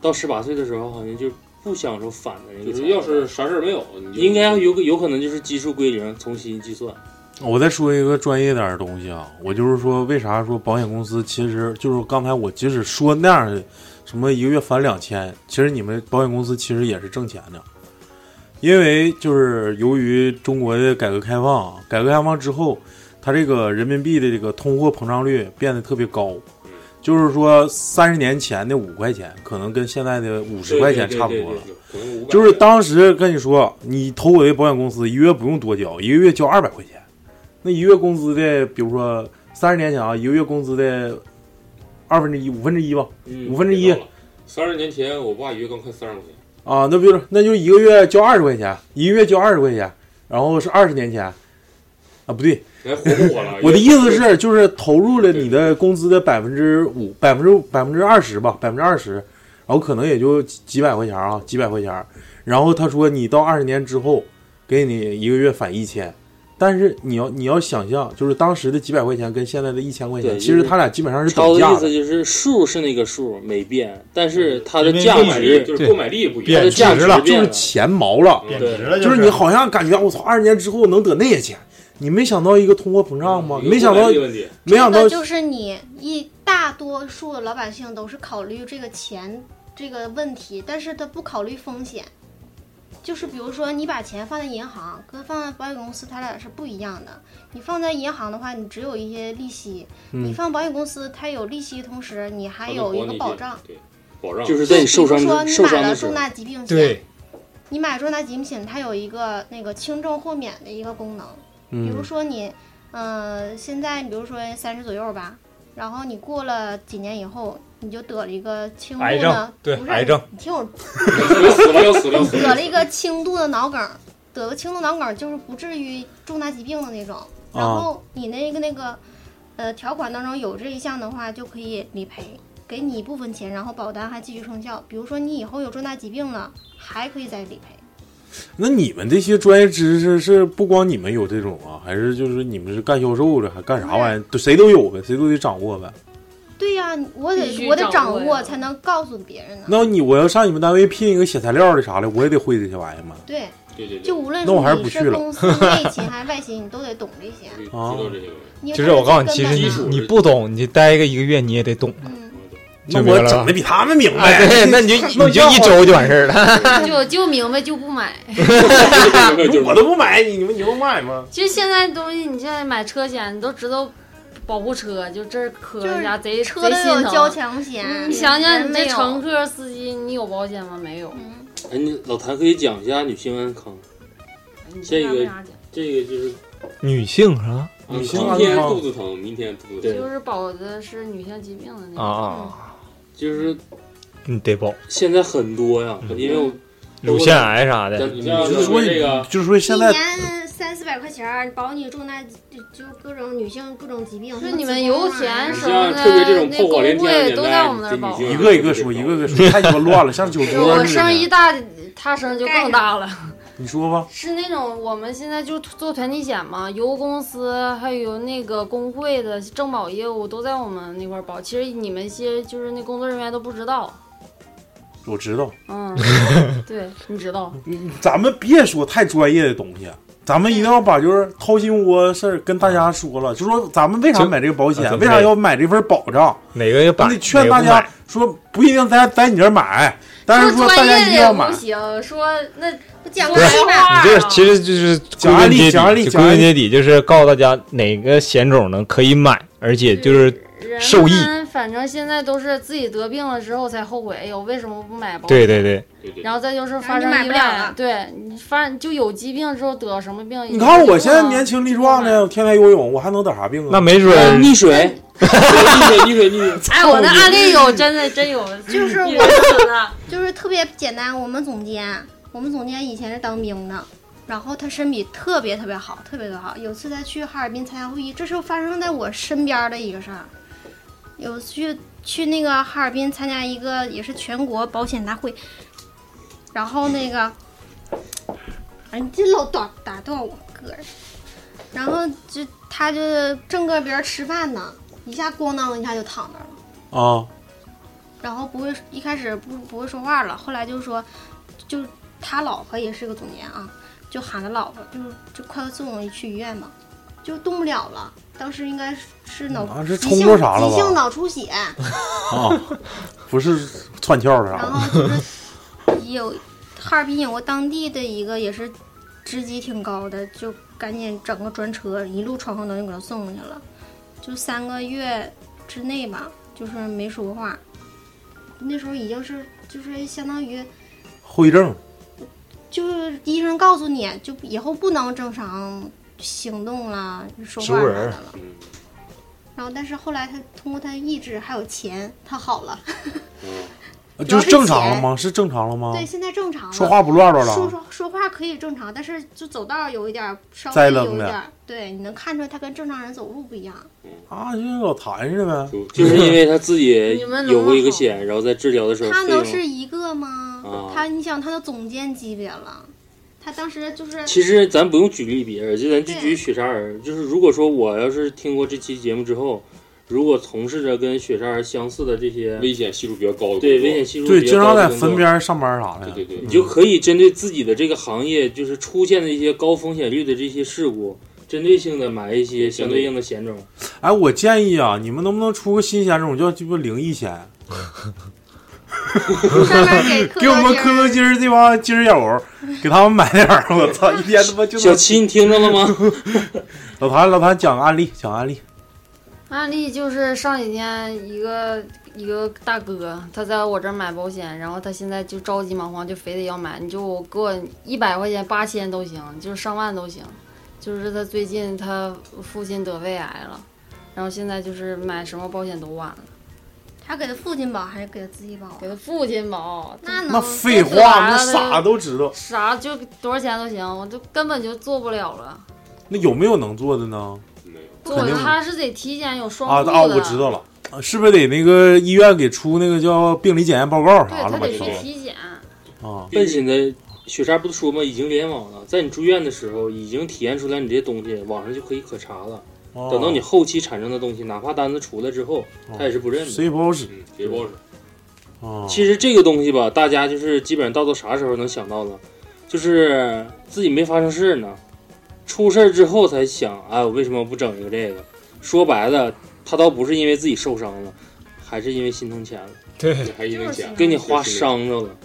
到十八岁的时候，好像就不享受返的那个。就是要是啥事儿没有，你就应该有有可能就是基数归零，重新计算。我再说一个专业点儿的东西啊，我就是说，为啥说保险公司其实就是刚才我即使说那样的，什么一个月返两千，其实你们保险公司其实也是挣钱的，因为就是由于中国的改革开放，改革开放之后，它这个人民币的这个通货膨胀率变得特别高，就是说三十年前的五块钱，可能跟现在的五十块钱差不多了。就是当时跟你说，你投我的保险公司，一个月不用多交，一个月交二百块钱。那一个月工资的，比如说三十年前啊，一个月工资的二分之一、五分之一吧，嗯五分之一。三十年前，我爸一月刚开三十块钱，啊，那不是，那就一个月交二十块钱，一个月交二十块钱，然后是二十年前，啊，不对，你还活不活了？我的意思是，就是投入了你的工资的百分之五、百分之百分之二十吧，百分之二十，然后可能也就几几百块钱啊，几百块钱。然后他说你到二十年之后，给你一个月返一千，但是你要你要想象，就是当时的几百块钱跟现在的一千块钱，其实它俩基本上是等价的。意思就是数是那个数没变，但是它的价值就是购买力不一样它的价值了，就。是钱毛了，嗯对就是你好像感觉我操，二十年之后能得那些钱，你没想到一个通货膨胀吗？没想到购买力问题，没想到这个就是你一大多数的老百姓都是考虑这个钱这个问题，但是他不考虑风险。就是比如说，你把钱放在银行，跟放在保险公司，它俩是不一样的。你放在银行的话，你只有一些利息；你嗯放保险公司，它有利息，同时你还有一个保障。对，保障就是在你受伤比如说，你受买了重大疾病险，对，你买重大疾病险，它有一个那个轻症豁免的一个功能。比如嗯说你，呃，现在比如说三十左右吧，然后你过了几年以后，你就得了一个轻度癌症的，不是对癌症，你听我，死了要死了死了，得了一个轻度的脑梗，得个轻度脑梗就是不至于重大疾病的那种。然后你那个那个，呃，条款当中有这一项的话，就可以理赔，给你一部分钱，然后保单还继续生效。比如说你以后有重大疾病了，还可以再理赔。那你们这些专业知识是不光你们有这种啊，还是就是你们是干销售的，还干啥玩意儿？都谁都有呗，谁都得掌握呗。对呀、我得我得掌掌握才能告诉别人呢。那你我要上你们单位聘一个写材料的啥的，我也得会这些玩意儿吗？对，对对对，就无论那我还是你不去了是公司内勤还是外勤，你都得懂这些。知啊道这些。你就是我告诉你，其实你你不懂，你待个一个月你也得懂。嗯，那我整的比他们明啊，白。对，那你就 你就一周就完事儿了。就 就明白就不买。我都不买，你你们你们买吗？其实现在东西，你现在买车险，你都知道保护车，就这儿磕一下，贼车都贼心疼。有交强险，你想想，你乘客司机，你有保险吗？没有。嗯哎，你老谭可以讲一下女性安康，这个这个就是女性是吧？女性今天肚子疼，明天肚子疼，就是保的是女性疾病的那啊个。啊，就是你得保现在很多呀，嗯因为我乳腺癌啥的。你就是说这个，就是说现在一年三四百块钱保你重大就就各种女性各种疾病，就你们油子宫啊钱什么的，特别这种连工天的年代会都在我们那儿保。一个一个说，一个一个说，太鸡巴乱了，像酒桌我似的。声一大，他声就更大了。你说吧，是那种我们现在就做团体险嘛，油公司还有那个工会的政保业务都在我们那块儿保。其实你们些就是那工作人员都不知道，我知道。嗯，对，你知道，咱们别说太专业的东西，咱们一定要把就是掏心窝事儿跟大家说了，就说咱们为啥买这个保险，啊为啥要买这份保障，哪个也买，咱得劝大家说不一定在在你这儿买，但是说大家一专业的定要买也不。行，说那不讲不是白话你这其实就是讲案例归根结讲案例底，就讲案例归根结底就是告诉大家哪个险种呢可以买，而且就是受益们反正现在都是自己得病了之后才后悔，哎呦，为什么不买保险？对对对，然后再就是发生意外你买不了了，对你发就有疾病之后得什么病？你看我现在年轻力壮的，我天天游泳，我还能得啥病啊？那没准溺水，溺水溺水溺水，哎，我那案例有，真的真有，就是我。就是特别简单。我们总监，我们总监以前是当兵的，然后他身体特别特别好，特别特别好。有次他去哈尔滨参加会议，这是发生在我身边的一个事儿。有次去去那个哈尔滨参加一个也是全国保险大会，然后那个，哎，你这老打打断我个人，然后就他就正搁边儿吃饭呢，一下咣当一下就躺那儿了。啊，然后不会一开始不不会说话了，后来就说，就他老婆也是个总监啊，就喊他老婆，就是就快要送我去医院嘛，就动不了了。当时应该是是脑啊是冲急性着啥了吧急性脑出血，啊，不是窜窍的啥然的。后就是有哈尔滨有个当地的一个也是职级挺高的，就赶紧整个专车一路闯红灯就给他送过去了，就三个月之内吧，就是没说话。那时候已经是就是相当于后遗症，就是医生告诉你就以后不能正常行动了、说话了。然后，但是后来他通过他的意志还有钱，他好了。就是正常了吗？是正常了吗？对，现在正常了。说话不乱乱了说说说话可以正常，但是就走道儿有一点儿稍微有一点儿，对，你能看出来他跟正常人走路不一样。啊，就跟老谭似的呗。就是因为他自己有过一个险，然后在治疗的时候他能是一个吗？啊他，你想，他都总监级别了，他他当时就是其实咱不用举例别人，就咱就举雪莎儿。就是如果说我要是听过这期节目之后，如果从事着跟雪莎儿相似的这些危险系数比较高的，对危险系数对，经常在高的工作分边上班啥的。对对对，你就可以针对自己的这个行业，就是出现的一些高风险率的这些事故，针对性的买一些相对应的险种。哎，我建议啊，你们能不能出个新险种叫鸡巴灵异险？上面给给我们磕头筋儿这帮筋儿友，给他们买点儿。我操，一天他妈就小七，你听着了吗？老谭，老谭讲个案例，讲个案例。案例就是上几天一个一个大哥，他在我这儿买保险，然后他现在就着急忙慌，就非得要买，你就给我一百块钱、八千都行，就是上万都行。就是他最近他父亲得胃癌了，然后现在就是买什么保险都晚了，他给他父亲保还是给他自己保？给他父亲保，那能那废话，那啥都知道。啥就多少钱都行，我就根本就做不了了。那有没有能做的呢？没有。做肯定他是得体检有双啊户的，啊，我知道了，啊是不是得那个医院给出那个叫病理检验报告啥对他得去体检。啊？奔新的雪莎不是说吗？已经联网了，在你住院的时候已经体验出来你这些东西，网上就可以可查了。哦等到你后期产生的东西，哪怕单子出来之后，他也是不认的。谁也不好使嗯，谁不好使？啊？其实这个东西吧，大家就是基本上到到啥时候能想到呢？就是自己没发生事呢，出事儿之后才想，哎，我为什么不整一个这个？说白了，他倒不是因为自己受伤了，还是因为心疼钱了，对，你还因为钱，给你花伤着了。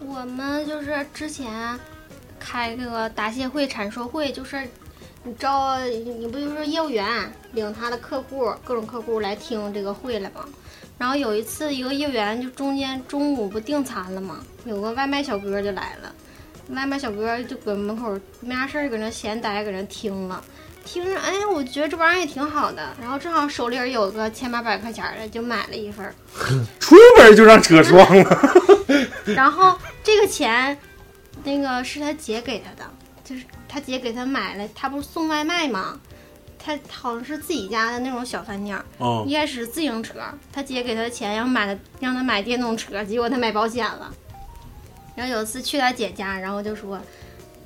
我们就是之前开那个答谢会、阐述会，就是你招你不就是业务员领他的客户各种客户来听这个会了吗？然后有一次，一个业务员就中间中午不订餐了吗？有个外卖小哥就来了，外卖小哥就搁门口没啥事儿，搁那闲待，搁那听了。听着，哎，我觉得这玩意儿也挺好的。然后正好手里有个千八百块钱的，就买了一份。出门就让车撞了。然后这个钱，那个是他姐给他的，就是他姐给他买了，他不是送外卖吗？他好像是自己家的那种小饭店儿，啊一开始是自行车，他姐给他钱，然后买了让他买电动车，结果他买保险了。然后有一次去他姐家，然后就说，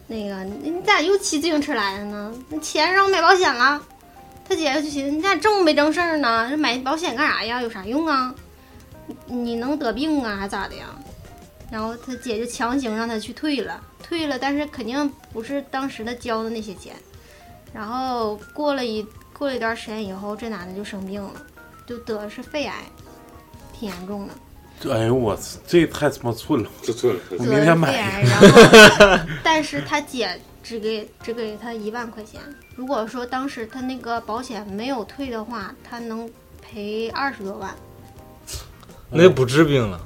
那个你你咋又骑自行车来了呢？那钱让我买保险了。他姐就寻思你咋这么没正事儿呢？这买保险干啥呀？有啥用啊？你你能得病啊还咋的呀？然后他姐就强行让他去退了，退了，但是肯定不是当时的交的那些钱。然后过了一过了一段时间以后，这男的就生病了，就得的是肺癌，挺严重的。哎呦我操，这太他妈寸了！这寸了。我明天买是肺癌，然后 但是他姐只给只给他一万块钱。如果说当时他那个保险没有退的话，他能赔二十多万。那就不治病了。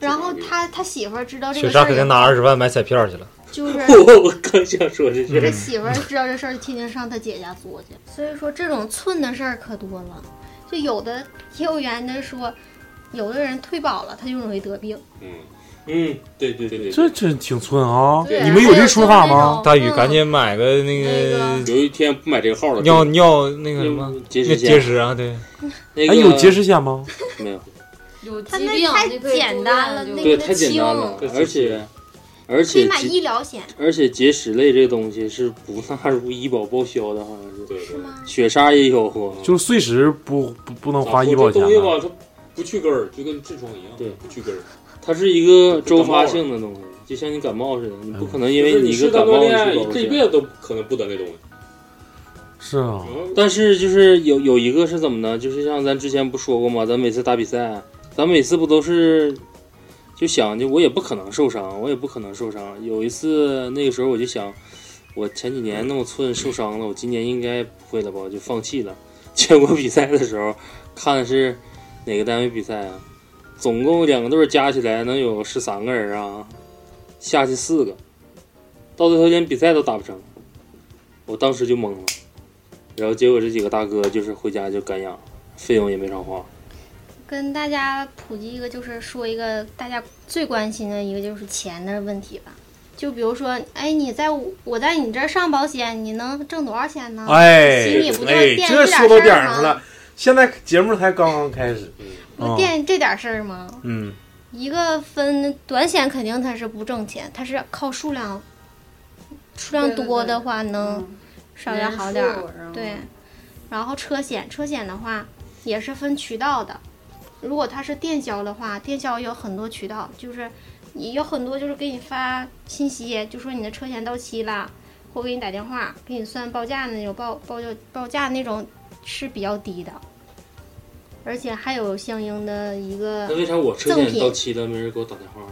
然后他他媳妇儿知道这雪个事儿肯定拿，二十万买彩票去了。就是我 我刚想说这他事，媳妇儿知道这事儿，天天上他姐家作去。所以说这种寸的事儿可多了。就有的业务员就说，有的人退保了，他就容易得病。嗯，嗯，对对对对，这真挺寸啊！你们有这说法吗？大宇，嗯赶紧买个那那个有一天不买这个号了，尿尿那个什么那结石结石啊，对，那个哎，有结石险吗？没有？有他疾病那太简单了对太简单轻了，而且而且买医疗险而且结石类这东西是不 纳入医保报销的，好像是。对对。是吗？雪莎也有过，就是碎石不不不能咋花医保钱东西吧，它不去根儿，就跟痔疮一样，对不去根儿。它是一个周发性的东西，就像你感冒似的，你不可能因为你一个感冒炼去保。这一辈子都可能不得那东西。是啊，嗯但是就是有有一个是怎么呢？就是像咱之前不说过吗？咱每次打比赛，咱每次不都是就想就我也不可能受伤，我也不可能受伤。有一次那个时候我就想，我前几年那么寸受伤了，我今年应该不会了吧？我就放弃了。结果比赛的时候看的是哪个单位比赛啊？总共两个队加起来能有十三个人啊，下去四个，到最后连比赛都打不成，我当时就懵了。然后结果这几个大哥就是回家就干养，费用也没少花。跟大家普及一个，就是说一个大家最关心的一个就是钱的问题吧。就比如说，哎，你在我我在你这儿上保险，你能挣多少钱呢？哎心里不就哎，惦这记说到点上了。现在节目才刚刚开始，不惦记这点事儿吗？嗯，一个分短险肯定它是不挣钱，它是靠数量，数量多的话能嗯稍微好点儿对，然后车险，车险的话也是分渠道的。如果它是电销的话，电销有很多渠道，就是你有很多就是给你发信息，就说你的车险到期了，或给你打电话，给你算报价的那种报报价报价那种是比较低的，而且还有相应的一个那为啥我车险赠品到期了没人给我打电话？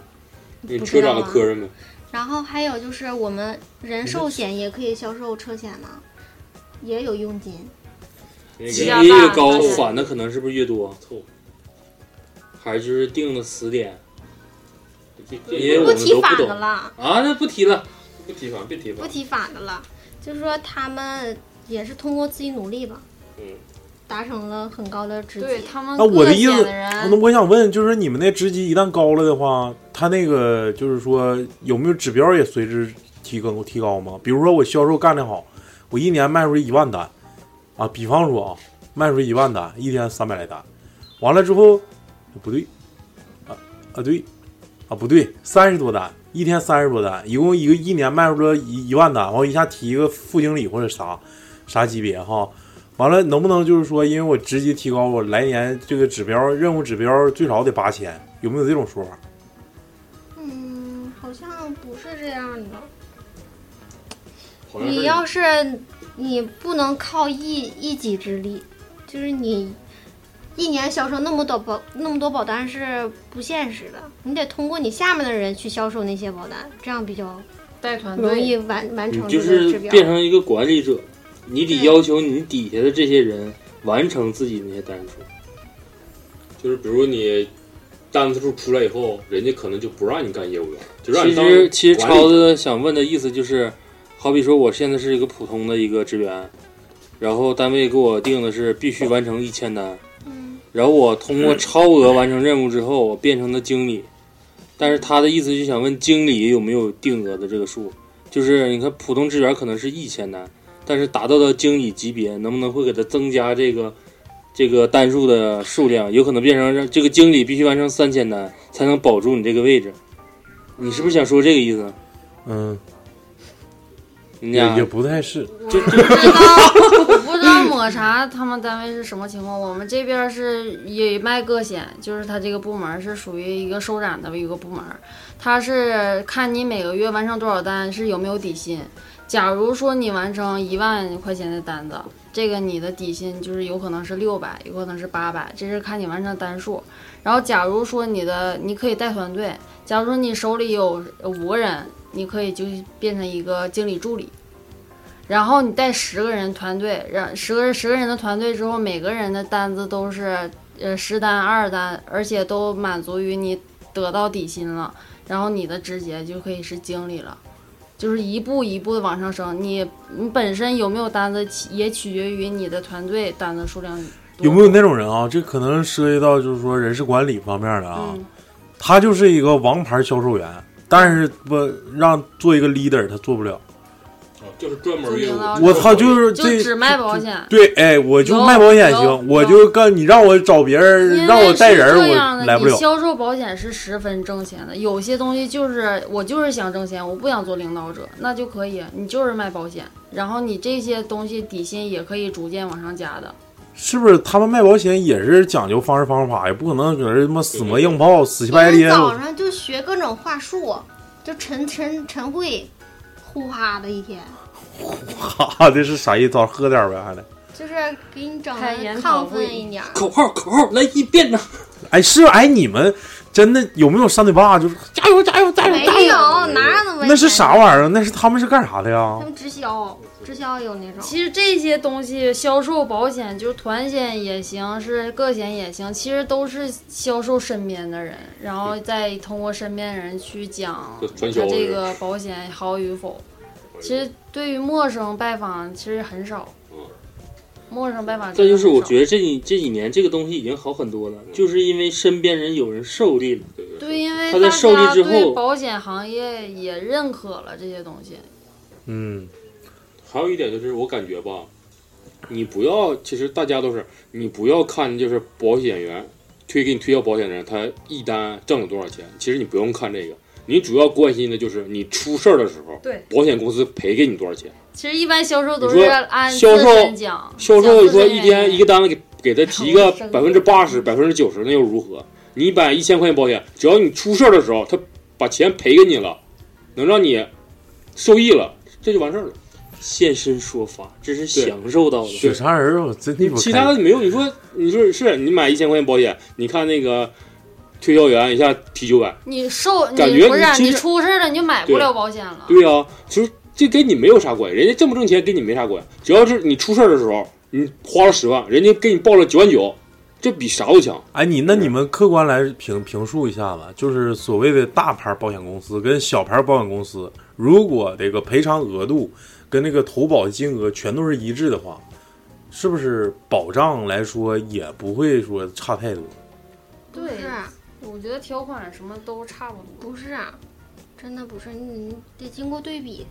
你车长磕碜呗。然后还有就是我们人寿险也可以销售车险嘛，也有佣金。那个加越高返的可能是不是越多？凑，还是就是定的死点？因为我们不提反都不懂的了，啊，那不提了，不提反，别提反。不提反的了，就是说他们也是通过自己努力吧，嗯，达成了很高的职级。对他们那我的意思，那，我想问，就是你们那职级一旦高了的话，他那个就是说有没有指标也随之提高提高吗？比如说我销售干得好，我一年卖出一万单，啊，比方说啊，卖出一万单，一天三百来单，完了之后不对，啊啊对，啊不对，三十多单，一天三十多单，一共一个一年卖出了一一万单，完我一下提一个副经理或者啥啥级别哈。完了，能不能就是说，因为我直接提高，我来年这个指标任务指标最少得八千，有没有这种说法？嗯，好像不是这样的。你要是你不能靠一一己之力，就是你一年销售那么多保那么多保单是不现实的，你得通过你下面的人去销售那些保单，这样比较带团容易队，完完你成就是。变成一个管理者，你得要求你底下的这些人完成自己那些单数。就是比如你单子数出来以后，人家可能就不让你干业务员，就让其你当实其实超子想问的意思就是，好比说我现在是一个普通的一个职员，然后单位给我定的是必须完成一千单，嗯然后我通过超额完成任务之后，我变成了经理，但是他的意思就想问经理有没有定额的这个数，就是你看普通职员可能是一千单，但是达到了经理级别，能不能会给他增加这个这个单数的数量？有可能变成让这个经理必须完成三千单才能保住你这个位置。你是不是想说这个意思？嗯，也也不太是，我不知道，我不知道抹茶他们单位是什么情况。我们这边是也卖个险，就是他这个部门是属于一个收展的一个部门，他是看你每个月完成多少单，是有没有底薪。假如说你完成一万块钱的单子，这个你的底薪就是有可能是六百，有可能是八百，这是看你完成单数。然后假如说你的你可以带团队，假如说你手里有五个人，你可以就变成一个经理助理。然后你带十个人团队，让十个十个人的团队之后，每个人的单子都是呃十单二单，而且都满足于你得到底薪了，然后你的直接就可以是经理了，就是一步一步的往上升。你你本身有没有单子，也取决于你的团队单子数量多有没有那种人啊？这可能涉及到就是说人事管理方面的啊，嗯，他就是一个王牌销售员，但是不让做一个 leader，他做不了。就是专门。我操，就是就这只卖保险。对，哎，我就卖保险行，我有就干你让我找别人，让我带人，这样的，我来不了。你销售保险是十分挣钱的，有些东西就是我就是想挣钱，我不想做领导者，那就可以，你就是卖保险，然后你这些东西底薪也可以逐渐往上加的。是不是他们卖保险也是讲究方式方法呀？不可能搁这他妈死磨硬泡、死乞白咧。因为早上就学各种话术，就晨晨晨会，呼哈的一天，呼哈，这是啥意思？早喝点呗，还得。就是给你整的亢奋一点。口号口号来一遍呢！哎，是哎，你们真的有没有扇嘴巴？就是加油加油加油加没有油！，哪有那么？那是啥玩意儿？那是他们是干啥的呀他？们直销，直销有那种。其实这些东西，销售保险就是团险也行，是个险也行，其实都是销售身边的人，然后再通过身边人去讲他这个保险好与否。其实对于陌生拜访，其实很少嗯。陌生拜访，再就是我觉得这几这几年这个东西已经好很多了，就是因为身边人有人受力了。对对对，因为他在大受力之后保险行业也认可了这些东西。嗯，还有一点就是，我感觉吧，你不要，其实大家都是，你不要看就是保险员，推给你推销保险的人，他一单挣了多少钱？其实你不用看这个，你主要关心的就是你出事儿的时候，对保险公司赔给你多少钱。其实一般销售都是按销售讲，销售说一天一个单子给给他提个百分之八十、百分之九十，那又如何？你买一千块钱保险，只要你出事儿的时候，他把钱赔给你了，能让你受益了，这就完事儿了。现身说法，这是享受到的。雪山人真地方其他的没有。你说，你说是你买一千块钱保险，你看那个推销员一下提九百，你受感觉你不是你你出事了你就买不了保险了。对呀、其实这跟你没有啥关系，人家挣不挣钱跟你没啥关系，只要是你出事儿的时候，你花了十万，人家给你报了九万九，这比啥都强。哎，你那你们客观来评评述一下子，就是所谓的大牌保险公司跟小牌保险公司，如果这个赔偿额度跟那个投保金额全都是一致的话，是不是保障来说也不会说差太多？对，我觉得条款什么都差不多。不是，啊真的不是，你你得经过对比。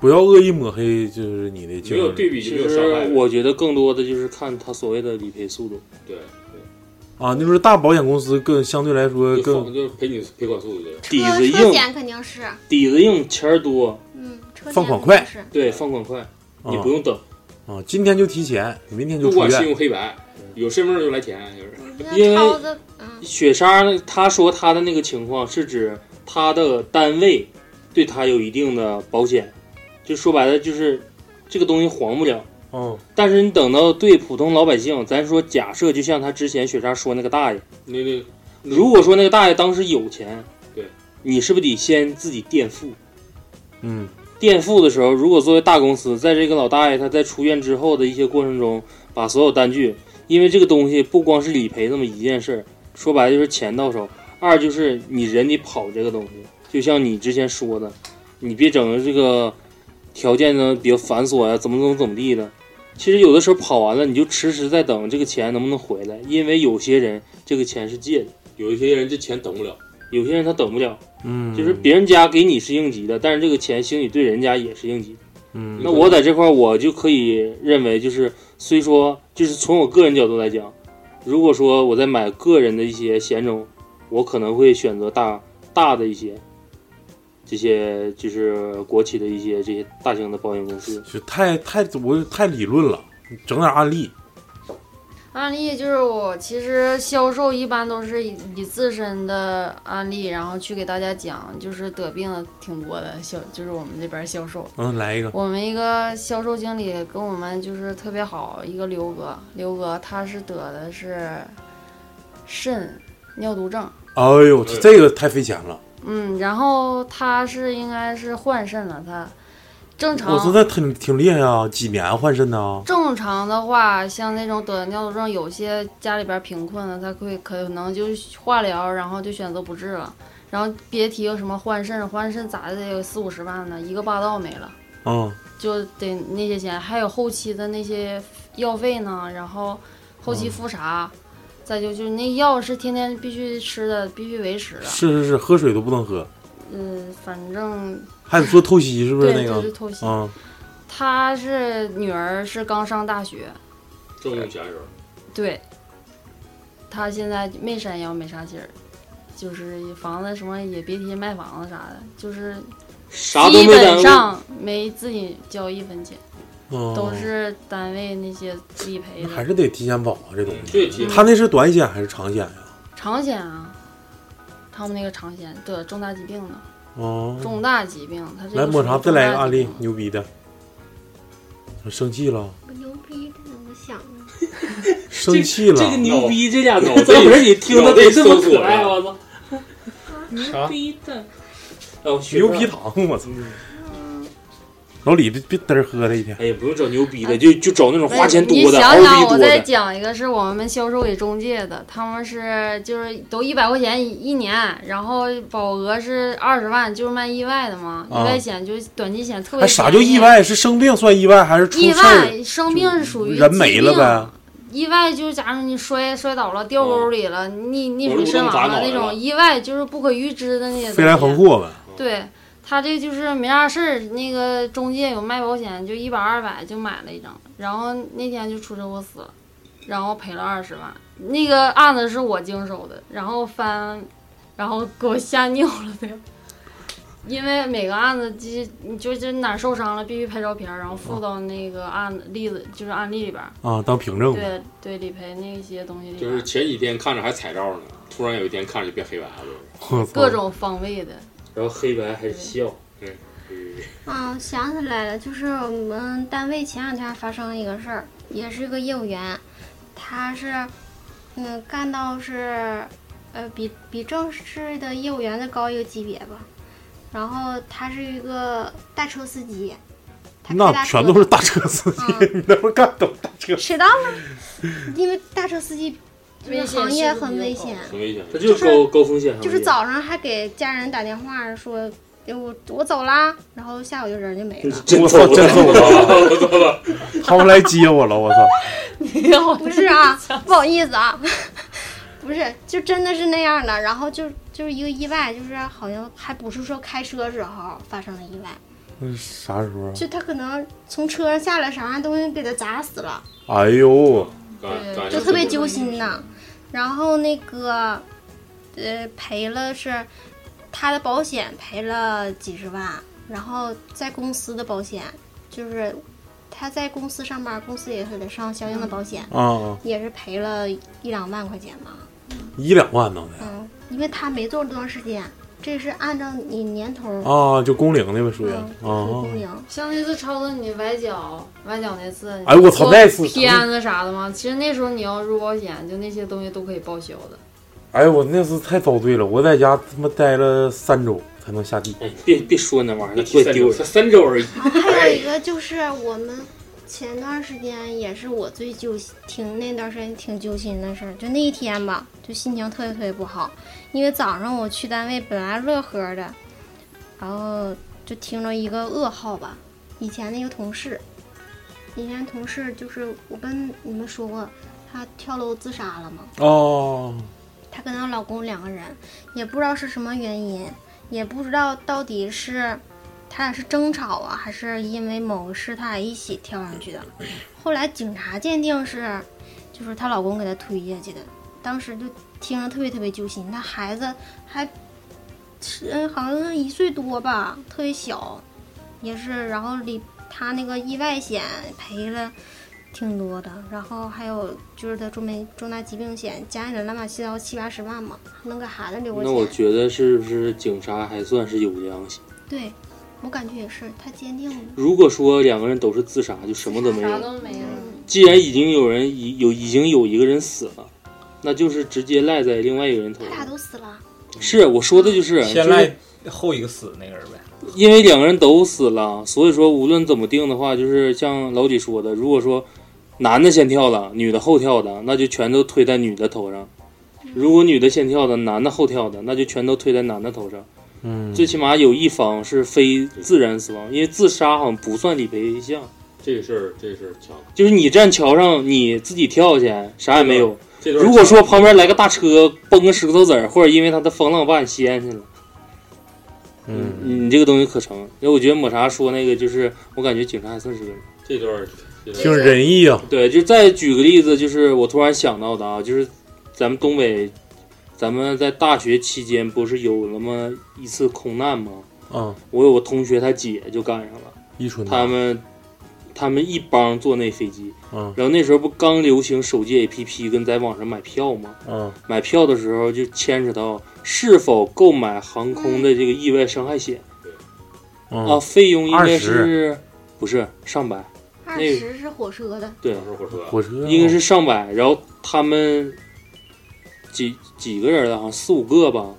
不要恶意抹黑，就是你的经历其实我觉得更多的就是看他所谓的理赔速度。对对啊，那就是大保险公司更相对来说就更放就是赔你赔款速度对。底子车硬，险肯定是，底子硬，钱儿多，嗯，车险放款快肯定是对，放款快，你啊不用等。啊，今天就提钱，明天就出不管信用。黑白，有身份证就来钱，就是。因为雪莎呢，他说他的那个情况是指他的单位对他有一定的保险，就说白了就是这个东西黄不了。嗯，但是你等到对普通老百姓，咱说假设就像他之前雪莎说那个大爷，那那如果说那个大爷当时有钱，对，你是不是得先自己垫付？嗯，垫付的时候，如果作为大公司，在这个老大爷他在出院之后的一些过程中，把所有单据，因为这个东西不光是理赔这么一件事儿，说白了就是钱到手，二就是你人得跑这个东西，就像你之前说的，你别整的这个条件呢比较繁琐呀、怎么怎么怎么地的。其实有的时候跑完了，你就迟迟在等这个钱能不能回来，因为有些人这个钱是借的，有一些人这钱等不了，有些人他等不了，嗯，就是别人家给你是应急的，但是这个钱兴许对人家也是应急的。嗯，那我在这块儿我就可以认为，就是虽说就是从我个人角度来讲，如果说我在买个人的一些险种，我可能会选择大大的一些，这些就是国企的一些这些大型的保险公司。就太太我太理论了，整点案例。案例就是我其实销售一般都是以以自身的案例，然后去给大家讲，就是得病的挺多的销，就是我们这边销售。嗯，来一个。我们一个销售经理跟我们就是特别好，一个刘哥，刘哥他是得的是肾尿毒症，哎呦，这这个太费钱了。嗯，然后他是应该是换肾了，他正常我说那挺挺厉害啊，几年换肾呢？正常的话，像那种得尿毒症，有些家里边贫困的，他会可能就化疗，然后就选择不治了。然后别提有什么换肾，换肾咋的得有四五十万呢，一个霸道没了，嗯，就得那些钱，还有后期的那些药费呢，然后后期复查，再就就是那药是天天必须吃的，必须维持的。是是是，喝水都不能喝，嗯，反正还得做透析，是不是那个？对透析。嗯，他是女儿是刚上大学，正用钱人，对，他现在没山腰没啥劲儿，就是房子什么也别提卖房子啥的，就是啥都基本上没自己交一分钱，哦。都是单位那些理赔的。还是得提前保啊，这东对西。他那是短险还是长险呀？长险啊，他们那个长险得重大疾病呢，哦，重大疾病，他这来抹茶，再来个案例牛逼的。生气了，我牛逼，的怎么想的？生气了。这个牛逼这俩字脑袋怎么是你听的得这么可爱？了我操！牛逼的，牛皮糖，我操！老李别别嘚儿喝他一天。哎呀，不用找牛逼的，就就找那种花钱多的、你想想，我再。讲一个，是我们销售给中介的，他们是就是都一百块钱一一年，然后保额是二十万，就是卖意外的嘛，啊意外险就是短期险特别还啥叫意？外？是生病算意外，还是出意外生病是属于人没了疾病呗？意外就是假如你摔摔倒了、掉沟里了、溺溺水身亡了那种意外，就是不可预知的那些东西。飞来横祸呗。对他这就是没啥事儿，那个中介有卖保险，就一百二百就买了一张，然后那天就出车祸死了。然后赔了二十万。那个案子是我经手的，然后翻，然后给我吓尿了都。因为每个案子，就你就是哪儿受伤了，必须拍照片儿，然后附到那个案子例子，就是案例里边儿。啊，当凭证。对对，理赔那些东西里，就是前几天看着还彩照呢，突然有一天看着就变黑白了。各种方位的。然后黑白还是笑，嗯，啊，想起来了，就是我们单位前两天发生了一个事儿，也是一个业务员，他是，嗯，干到是，呃，比比正式的业务员再高一个级别吧。然后他是一个大车司机，那全都是大车司机，你那会儿干都是大车。谁当了？因为大车司机这个行业很危险，很危险。它就是高高风险。就是早上还给家人打电话说，哎我我走啦，然后下午就人就没了。我操，真走了，我走了，他们 来接我了，我操！不是啊，不好意思啊，不是，就真的是那样的。然后就就是一个意外，就是好像还不是说开车时候发生了意外，那啥时候啊？就他可能从车上下来，啥玩意东西给他砸死了，哎呦，就特别揪心呐。然后那个，呃，赔了是他的保险赔了几十万，然后在公司的保险就是他在公司上班，公司也给他上相应的保险，啊啊，也是赔了一两万块钱吧。一两万呢嗯，因为他没做多长时间，这是按照你年头儿啊，就工龄那个属于嗯啊工龄。像那次超子你崴脚，崴脚那次，哎我操那次片子啥的吗？其实那时候你要入保险，就那些东西都可以报销的。哎，我那次太遭罪了，我在家他妈待了三周才能下地。哎，别别说那玩意儿，那三周，怪丢人。才三周而已。还有一个就是我们前段时间也是我最揪心，挺那段时间挺揪心的事儿，就那一天吧，就心情特别特别不好，因为早上我去单位本来乐呵的，然后就听着一个噩耗吧，以前那个同事，以前同事就是我跟你们说过，她跳楼自杀了嘛，哦，她跟她老公两个人，也不知道是什么原因，也不知道到底是他俩是争吵啊，还是因为某个事他俩一起跳上去的。后来警察鉴定是，就是她老公给她推下去的。当时就听着特别特别揪心，她孩子还是嗯好像是一岁多吧，特别小，也是，然后里他那个意外险赔了。挺多的，然后还有就是他重没重大疾病险，加起来乱七八糟七八十万嘛，能给孩子留个那我。觉得是不是警察还算是有良心？对，我感觉也是，太坚定了。如果说两个人都是自杀，就什么都没有。啥都没了。既然已经有人已有已经有一个人死了，那就是直接赖在另外一个人头上他俩上。都死了，是我说的就是，先就是赖后一个死那个人呗。因为两个人都死了，所以说无论怎么定的话，就是像老李说的，如果说男的先跳了，女的后跳的，那就全都推在女的头上；如果女的先跳的，男的后跳的，那就全都推在男的头上。嗯，最起码有一方是非自然死亡，因为自杀好像不算理赔项。这个事儿，这个事儿强。就是你站桥上，你自己跳下去，啥也没有。这段如果说旁边来个大车崩个石头子儿，或者因为他的风浪把你掀去了，嗯，你这个东西可成。因为我觉得抹茶说那个，就是我感觉警察还算是个人。这段挺仁义啊。对，就再举个例子，就是我突然想到的啊，就是咱们东北，咱们在大学期间不是有那么一次空难吗？啊，我有个同学，他姐就赶上了，伊春他们他们一帮坐那飞机，嗯然后那时候不刚流行手机 APP 跟在网上买票吗？嗯买票的时候就牵扯到是否购买航空的这个意外伤害险、啊，嗯，费用应该20是不是上百？二那十是火车的，对，是火车，火车应该是上百，然后他们几几个人了，好像四五个吧。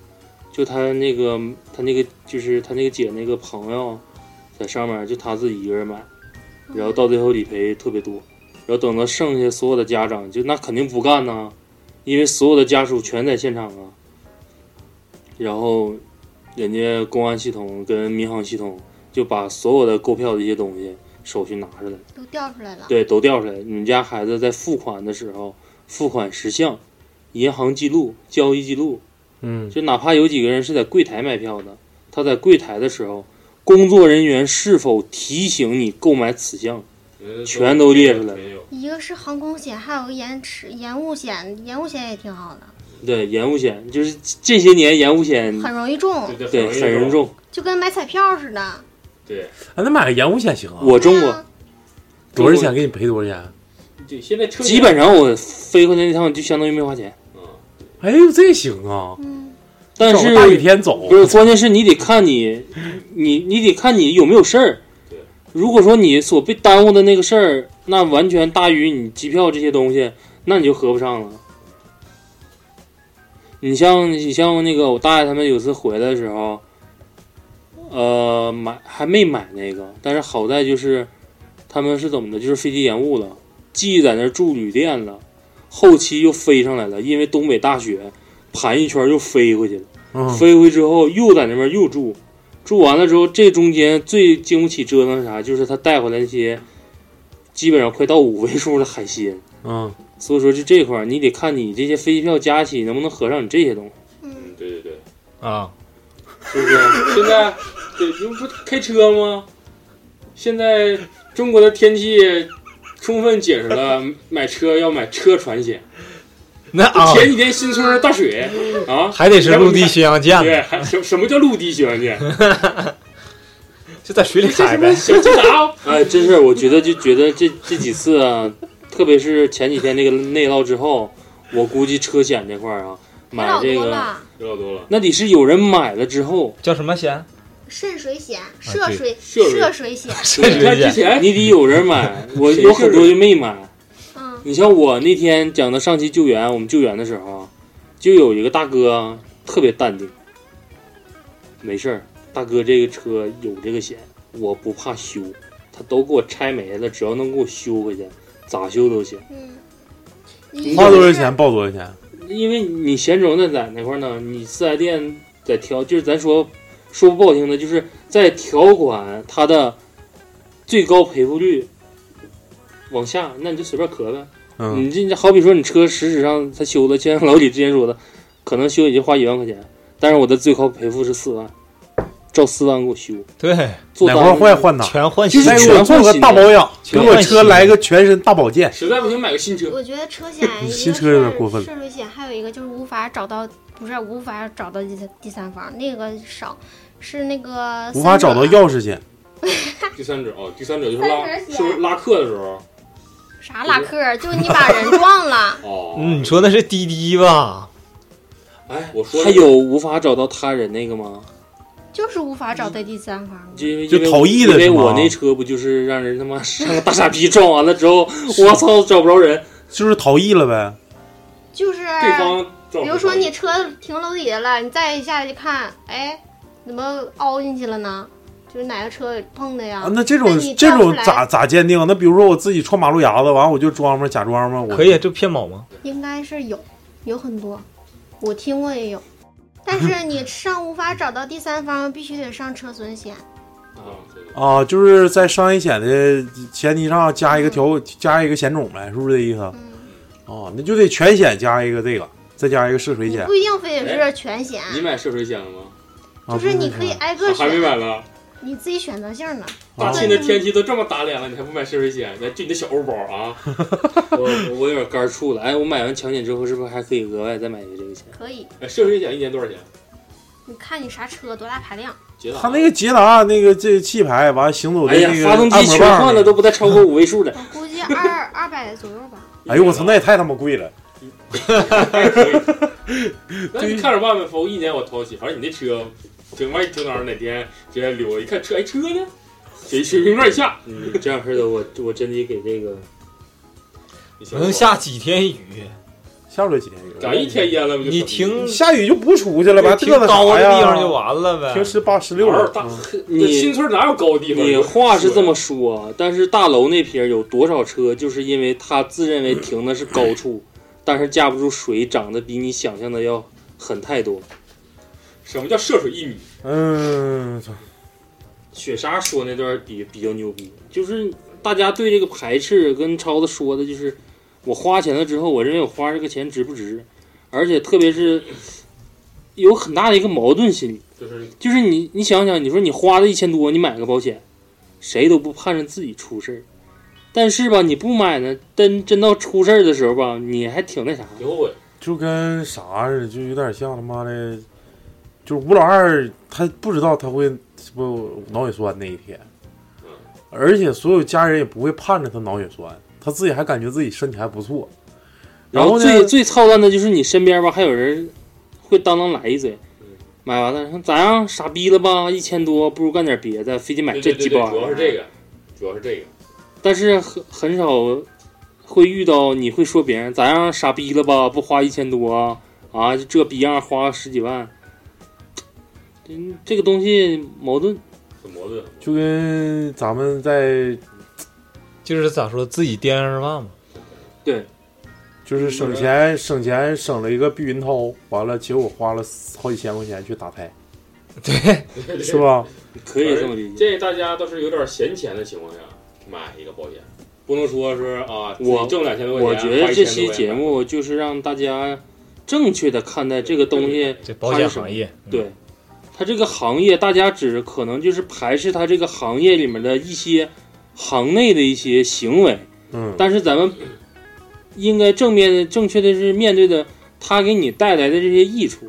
就他那个，他那个就是他那个姐那个朋友，在上面就他自己一个人买，然后到最后理赔特别多，然后等到剩下所有的家长，就那肯定不干呐，因为所有的家属全在现场啊。然后人家公安系统跟民航系统就把所有的购票的一些东西手续拿出来。都调出来了。对，都调出来。你们家孩子在付款的时候，付款实项、银行记录、交易记录，嗯就哪怕有几个人是在柜台买票的，他在柜台的时候，工作人员是否提醒你购买此项，全都列出来了。一个是航空险，还有个延迟延误险，延误险也挺好的，对，延误险就是这些年延误险很容易中，对很容易中。就跟买彩票似的。对，啊，那买个延误险行啊？我中过，多少钱？给你赔多少钱？对，现在车基本上我飞回来那趟就相当于没花钱。哎呦，这行啊！但是大雨天走不是，关键是你得看你，你你得看你有没有事儿。如果说你所被耽误的那个事儿，那完全大于你机票这些东西，那你就合不上了。你像你像那个我大爷他们有次回来的时候，呃，买还没买那个，但是好在就是他们是怎么的，就是飞机延误了，既在那儿住旅店了，后期又飞上来了，因为东北大雪，盘一圈又飞回去了。嗯飞回之后又在那边又住，住完了之后，这中间最经不起折腾是啥？就是他带回来那些基本上快到五位数的海鲜。嗯，所以说就这块儿，你得看你这些飞机票加起能不能合上你这些东西。嗯，对对对，啊，是不是？现在对，你不开车吗？现在中国的天气充分解释了 买车要买车船险。那啊前几天新村大水啊，还得是陆地巡洋舰对，还什什么叫陆地巡洋舰？就在水里开呗。小鸡达，哎，真是，我觉得就觉得这这几次啊，特别是前几天那个内涝之后，我估计车险这块儿啊，买这个有老多了。那得是有人买了之后叫什么险？渗水险、啊涉水、涉水涉水险，你看之前你得有人买，我有很多就没买。嗯，你像我那天讲的上期救援，我们救援的时候，就有一个大哥特别淡定，没事儿，大哥这个车有这个险，我不怕修，他都给我拆没了，只要能给我修回去，咋修都行。嗯，花多少钱报多少钱？因为你险种那在哪块儿呢？你四 S 店在挑，就是咱说说不好听的，就是在条款它的最高赔付率往下，那你就随便磕呗。嗯你这好比说你车实质上他修的，就像老李之前说的，可能修也就花一万块钱，但是我的最高赔付是四万，照四万给我修。对，做哪块坏换哪，全换就是再给全我做个换新的大保养，给我车来个全身大保健。实在不行买个新车。我觉得车险 一个新车有点过分了涉水险，还有一个就是无法找到，不是无法找到第三第三方，那个少，是那个无法找到钥匙去，第三者哦，第三者就是拉，是不是拉客的时候？啥拉客，就是你把人撞了，哦，嗯，你说那是滴滴吧？哎，我说还有无法找到他人那个吗？就是无法找到第三方。就因为就逃逸的因为是吗我那车不就是让人他妈上个大傻逼撞完了之后，我操找不着人，就是逃逸了呗。就是对方撞比如说你车停楼底下了，你再一下去看，哎，怎么凹进去了呢？就是哪个车碰的呀？啊，那这种这种咋咋鉴定？那比如说我自己撞马路牙子，完我就装吗？假装吗？我可以，这骗保吗？应该是有，有很多，我听过也有。但是 你上无法找到第三方，必须得上车损险。啊，就是在商业险的前提上加一个条加一个险种呗，是不是这意思？嗯，哦，那就得全险加一个这个，再加一个涉水险不一定非得是全险，你买涉水险了吗？啊。就是你可以挨个还没买选，呢。你自己选择性呢。大庆的天气都这么打脸了，你还不买涉水险？来就你的小欧包啊？我我有点肝怵了。哎，我买完强险之后，是不是还可以额外再买一个这个险？可以，哎，涉水险一年多少钱？你看你啥车多大排量，捷达他那个捷达那个这气排完行走的哎呀那，个发动机全换了，都不带超过五位数的。我估计二二百左右吧。哎呦我操，那也太他妈贵了。还可以。那你看着办呗，否一年我掏起，反正你那车，挺万一停哪儿哪天直接溜，一看车，哎车呢？水水平面以下，嗯，这样式的我我真得给这个能下几天雨？下不了几天雨，咋一天淹了不就你停下雨就不出去了呗，停高的？地方就完了呗。平时八十六了。大你新村哪有高地方？你话是这么说，但是大楼那片有多少车，就是因为他自认为停的是高处，但是架不住水涨得比你想象的要狠太多。什么叫涉水一米？嗯，操雪莎说那段比比较牛逼，就是大家对这个排斥跟超子说的，就是我花钱了之后，我认为我花这个钱值不值，而且特别是有很大的一个矛盾心理，就是就是你你想想，你说你花了一千多，你买个保险，谁都不盼着自己出事儿，但是吧，你不买呢，真真到出事儿的时候吧，你还挺那啥。挺后悔。就跟啥似的，就有点像他妈的，就是吴老二，他不知道他会不脑血栓那一天，而且所有家人也不会盼着他脑血栓，他自己还感觉自己身体还不错。然后呢最最操蛋的就是你身边吧，还有人会当当来一嘴，买完了说咋样，傻逼了吧？一千多，不如干点别的，非得买这鸡巴。主要是这个，主要是这个。但是很很少会遇到你会说别人咋样，傻逼了吧？不花一千多啊？啊，这逼样花十几万，嗯，这个东西矛盾。很矛盾。就跟咱们在就是咋说自己掂上饭嘛。对，就是省钱省钱省了一个避孕套，完了结果花了好几千块钱去打胎，对，是吧？可以这么理解。建议大家倒是有点闲钱的情况下买一个保险，不能说是啊，我挣两千多块钱我，觉得这花1000多块钱期节目就是让大家正确的看待这个东西，这保险行业，嗯对，它这个行业，大家只可能就是排斥它这个行业里面的一些行内的一些行为，嗯，但是咱们应该正面的、正确的是面对的它给你带来的这些益处，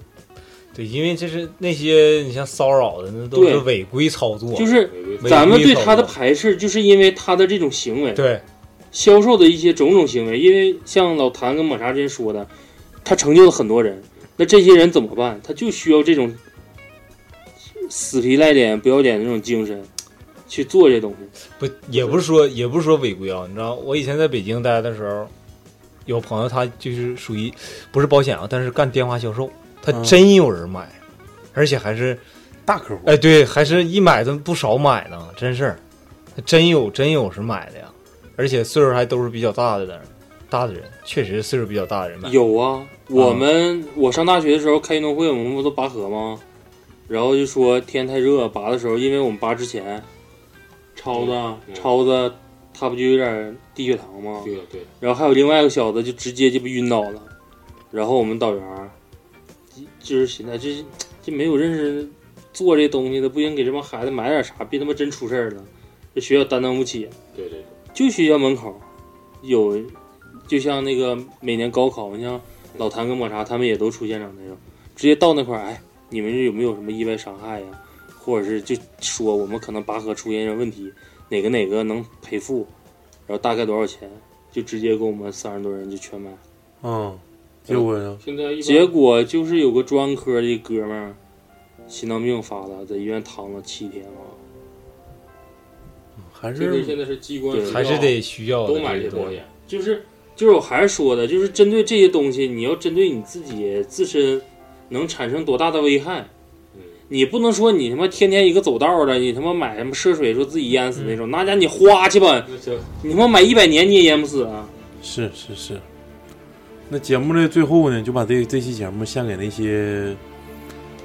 对，因为这是那些你像骚扰的，那都是违规操作，就是咱们对他的排斥，就是因为他的这种行为，对。销售的一些种种行为，因为像老谭跟抹茶之前说的，他成就了很多人，那这些人怎么办？他就需要这种死皮赖脸、不要脸的这种精神去做这东西。不也不是说也不是说违规啊，你知道，我以前在北京待的时候，有朋友他就是属于不是保险啊，但是干电话销售，他嗯真有人买，而且还是大客户，哎，对，还是一买的不少买呢，真是，真有真有是买的呀，而且岁数还都是比较大的人，大的人，确实岁数比较大的人买。有啊，我们我上大学的时候开运动会，我们不都拔河吗？然后就说天太热，拔的时候，因为我们拔之前，超子嗯。超子他不就有点低血糖吗？对对，然后还有另外一个小子就直接就被晕倒了，然后我们导员儿就就是现在这这没有认识做这东西的，不行给这帮孩子买点啥，别他妈真出事儿了，这学校担当不起。对对对，就学校门口有，就像那个每年高考，你像老谭跟抹茶他们也都出现场那种，直接到那块儿，哎，你们有没有什么意外伤害呀？或者是就说我们可能拔河出现问题，哪个哪个能赔付，然后大概多少钱，就直接给我们三十多人就全买。嗯，结果呢？现在一结果就是有个专科的哥们儿，心脏病发了，在医院躺了七天了。还这个现在是机关还是得需要的都买这些对保险，就是就是我还是说的，就是针对这些东西，你要针对你自己自身能产生多大的危害。嗯你不能说你他妈天天一个走道的，你他妈买什么涉水说自己淹死那种，那家你花去吧，你他妈买一百年你也淹不死啊！是是是。那节目的最后呢，就把这这期节目献给那些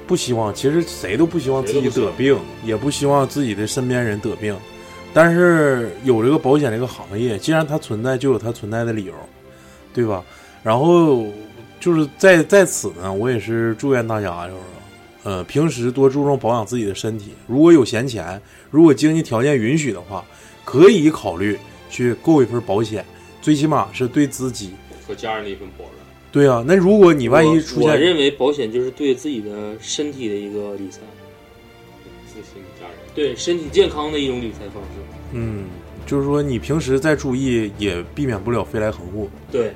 不希望，其实谁都不希望自己得病，也不希望自己的身边人得病，但是有这个保险这个行业，既然它存在，就有它存在的理由，对吧？然后就是在在此呢，我也是祝愿大家就是，呃，平时多注重保养自己的身体，如果有闲钱，如果经济条件允许的话，可以考虑去购一份保险，最起码是对自己。和家人的一份保障。对啊，那如果你万一出我，我，认为保险就是对自己的身体的一个理财，自己家人，对身体健康的一种理财方式。嗯，就是说你平时再注意，也避免不了飞来横祸，对，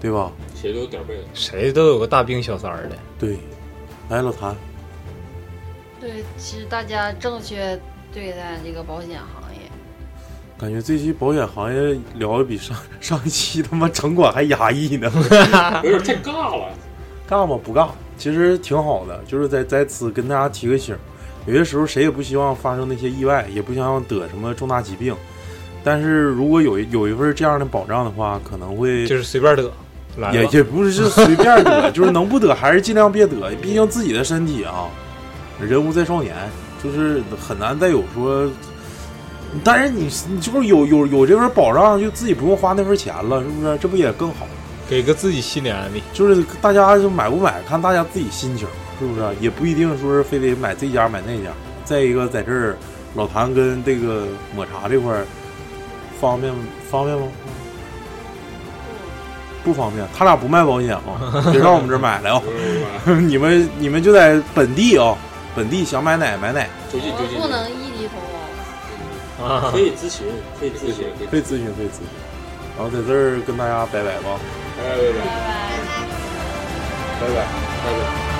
对吧？谁都有点背。谁都有个大病小三儿的。对，来老谭，对，其实大家正确对待这个保险行业。感觉这期保险行业聊的比上上一期他妈城管还压抑呢，有点太尬了。尬吗？不尬，其实挺好的，就是在在此跟大家提个醒，有些时候谁也不希望发生那些意外，也不希望得什么重大疾病，但是如果有有一份这样的保障的话，可能会就是随便得，来也也不是随便得，就是能不得还是尽量别得，毕竟自己的身体啊，人无再少年，就是很难再有说。但是你你就是有有有这份保障，就自己不用花那份钱了，是不是？这不也更好？给个自己心理安慰。就是大家就买不买，看大家自己心情，是不是？也不一定说是非得买这家买那家。再一个，在这儿老谭跟这个抹茶这块儿方便方便吗？不方便，他俩不卖保险啊，别上我们这儿买来啊！你们你们就在本地啊，本地想买奶买奶，就近就不能异地投保。啊可以咨询，可以咨询。可以咨询可以咨询。然后在这儿跟大家拜拜吧，拜拜拜拜拜拜。拜拜。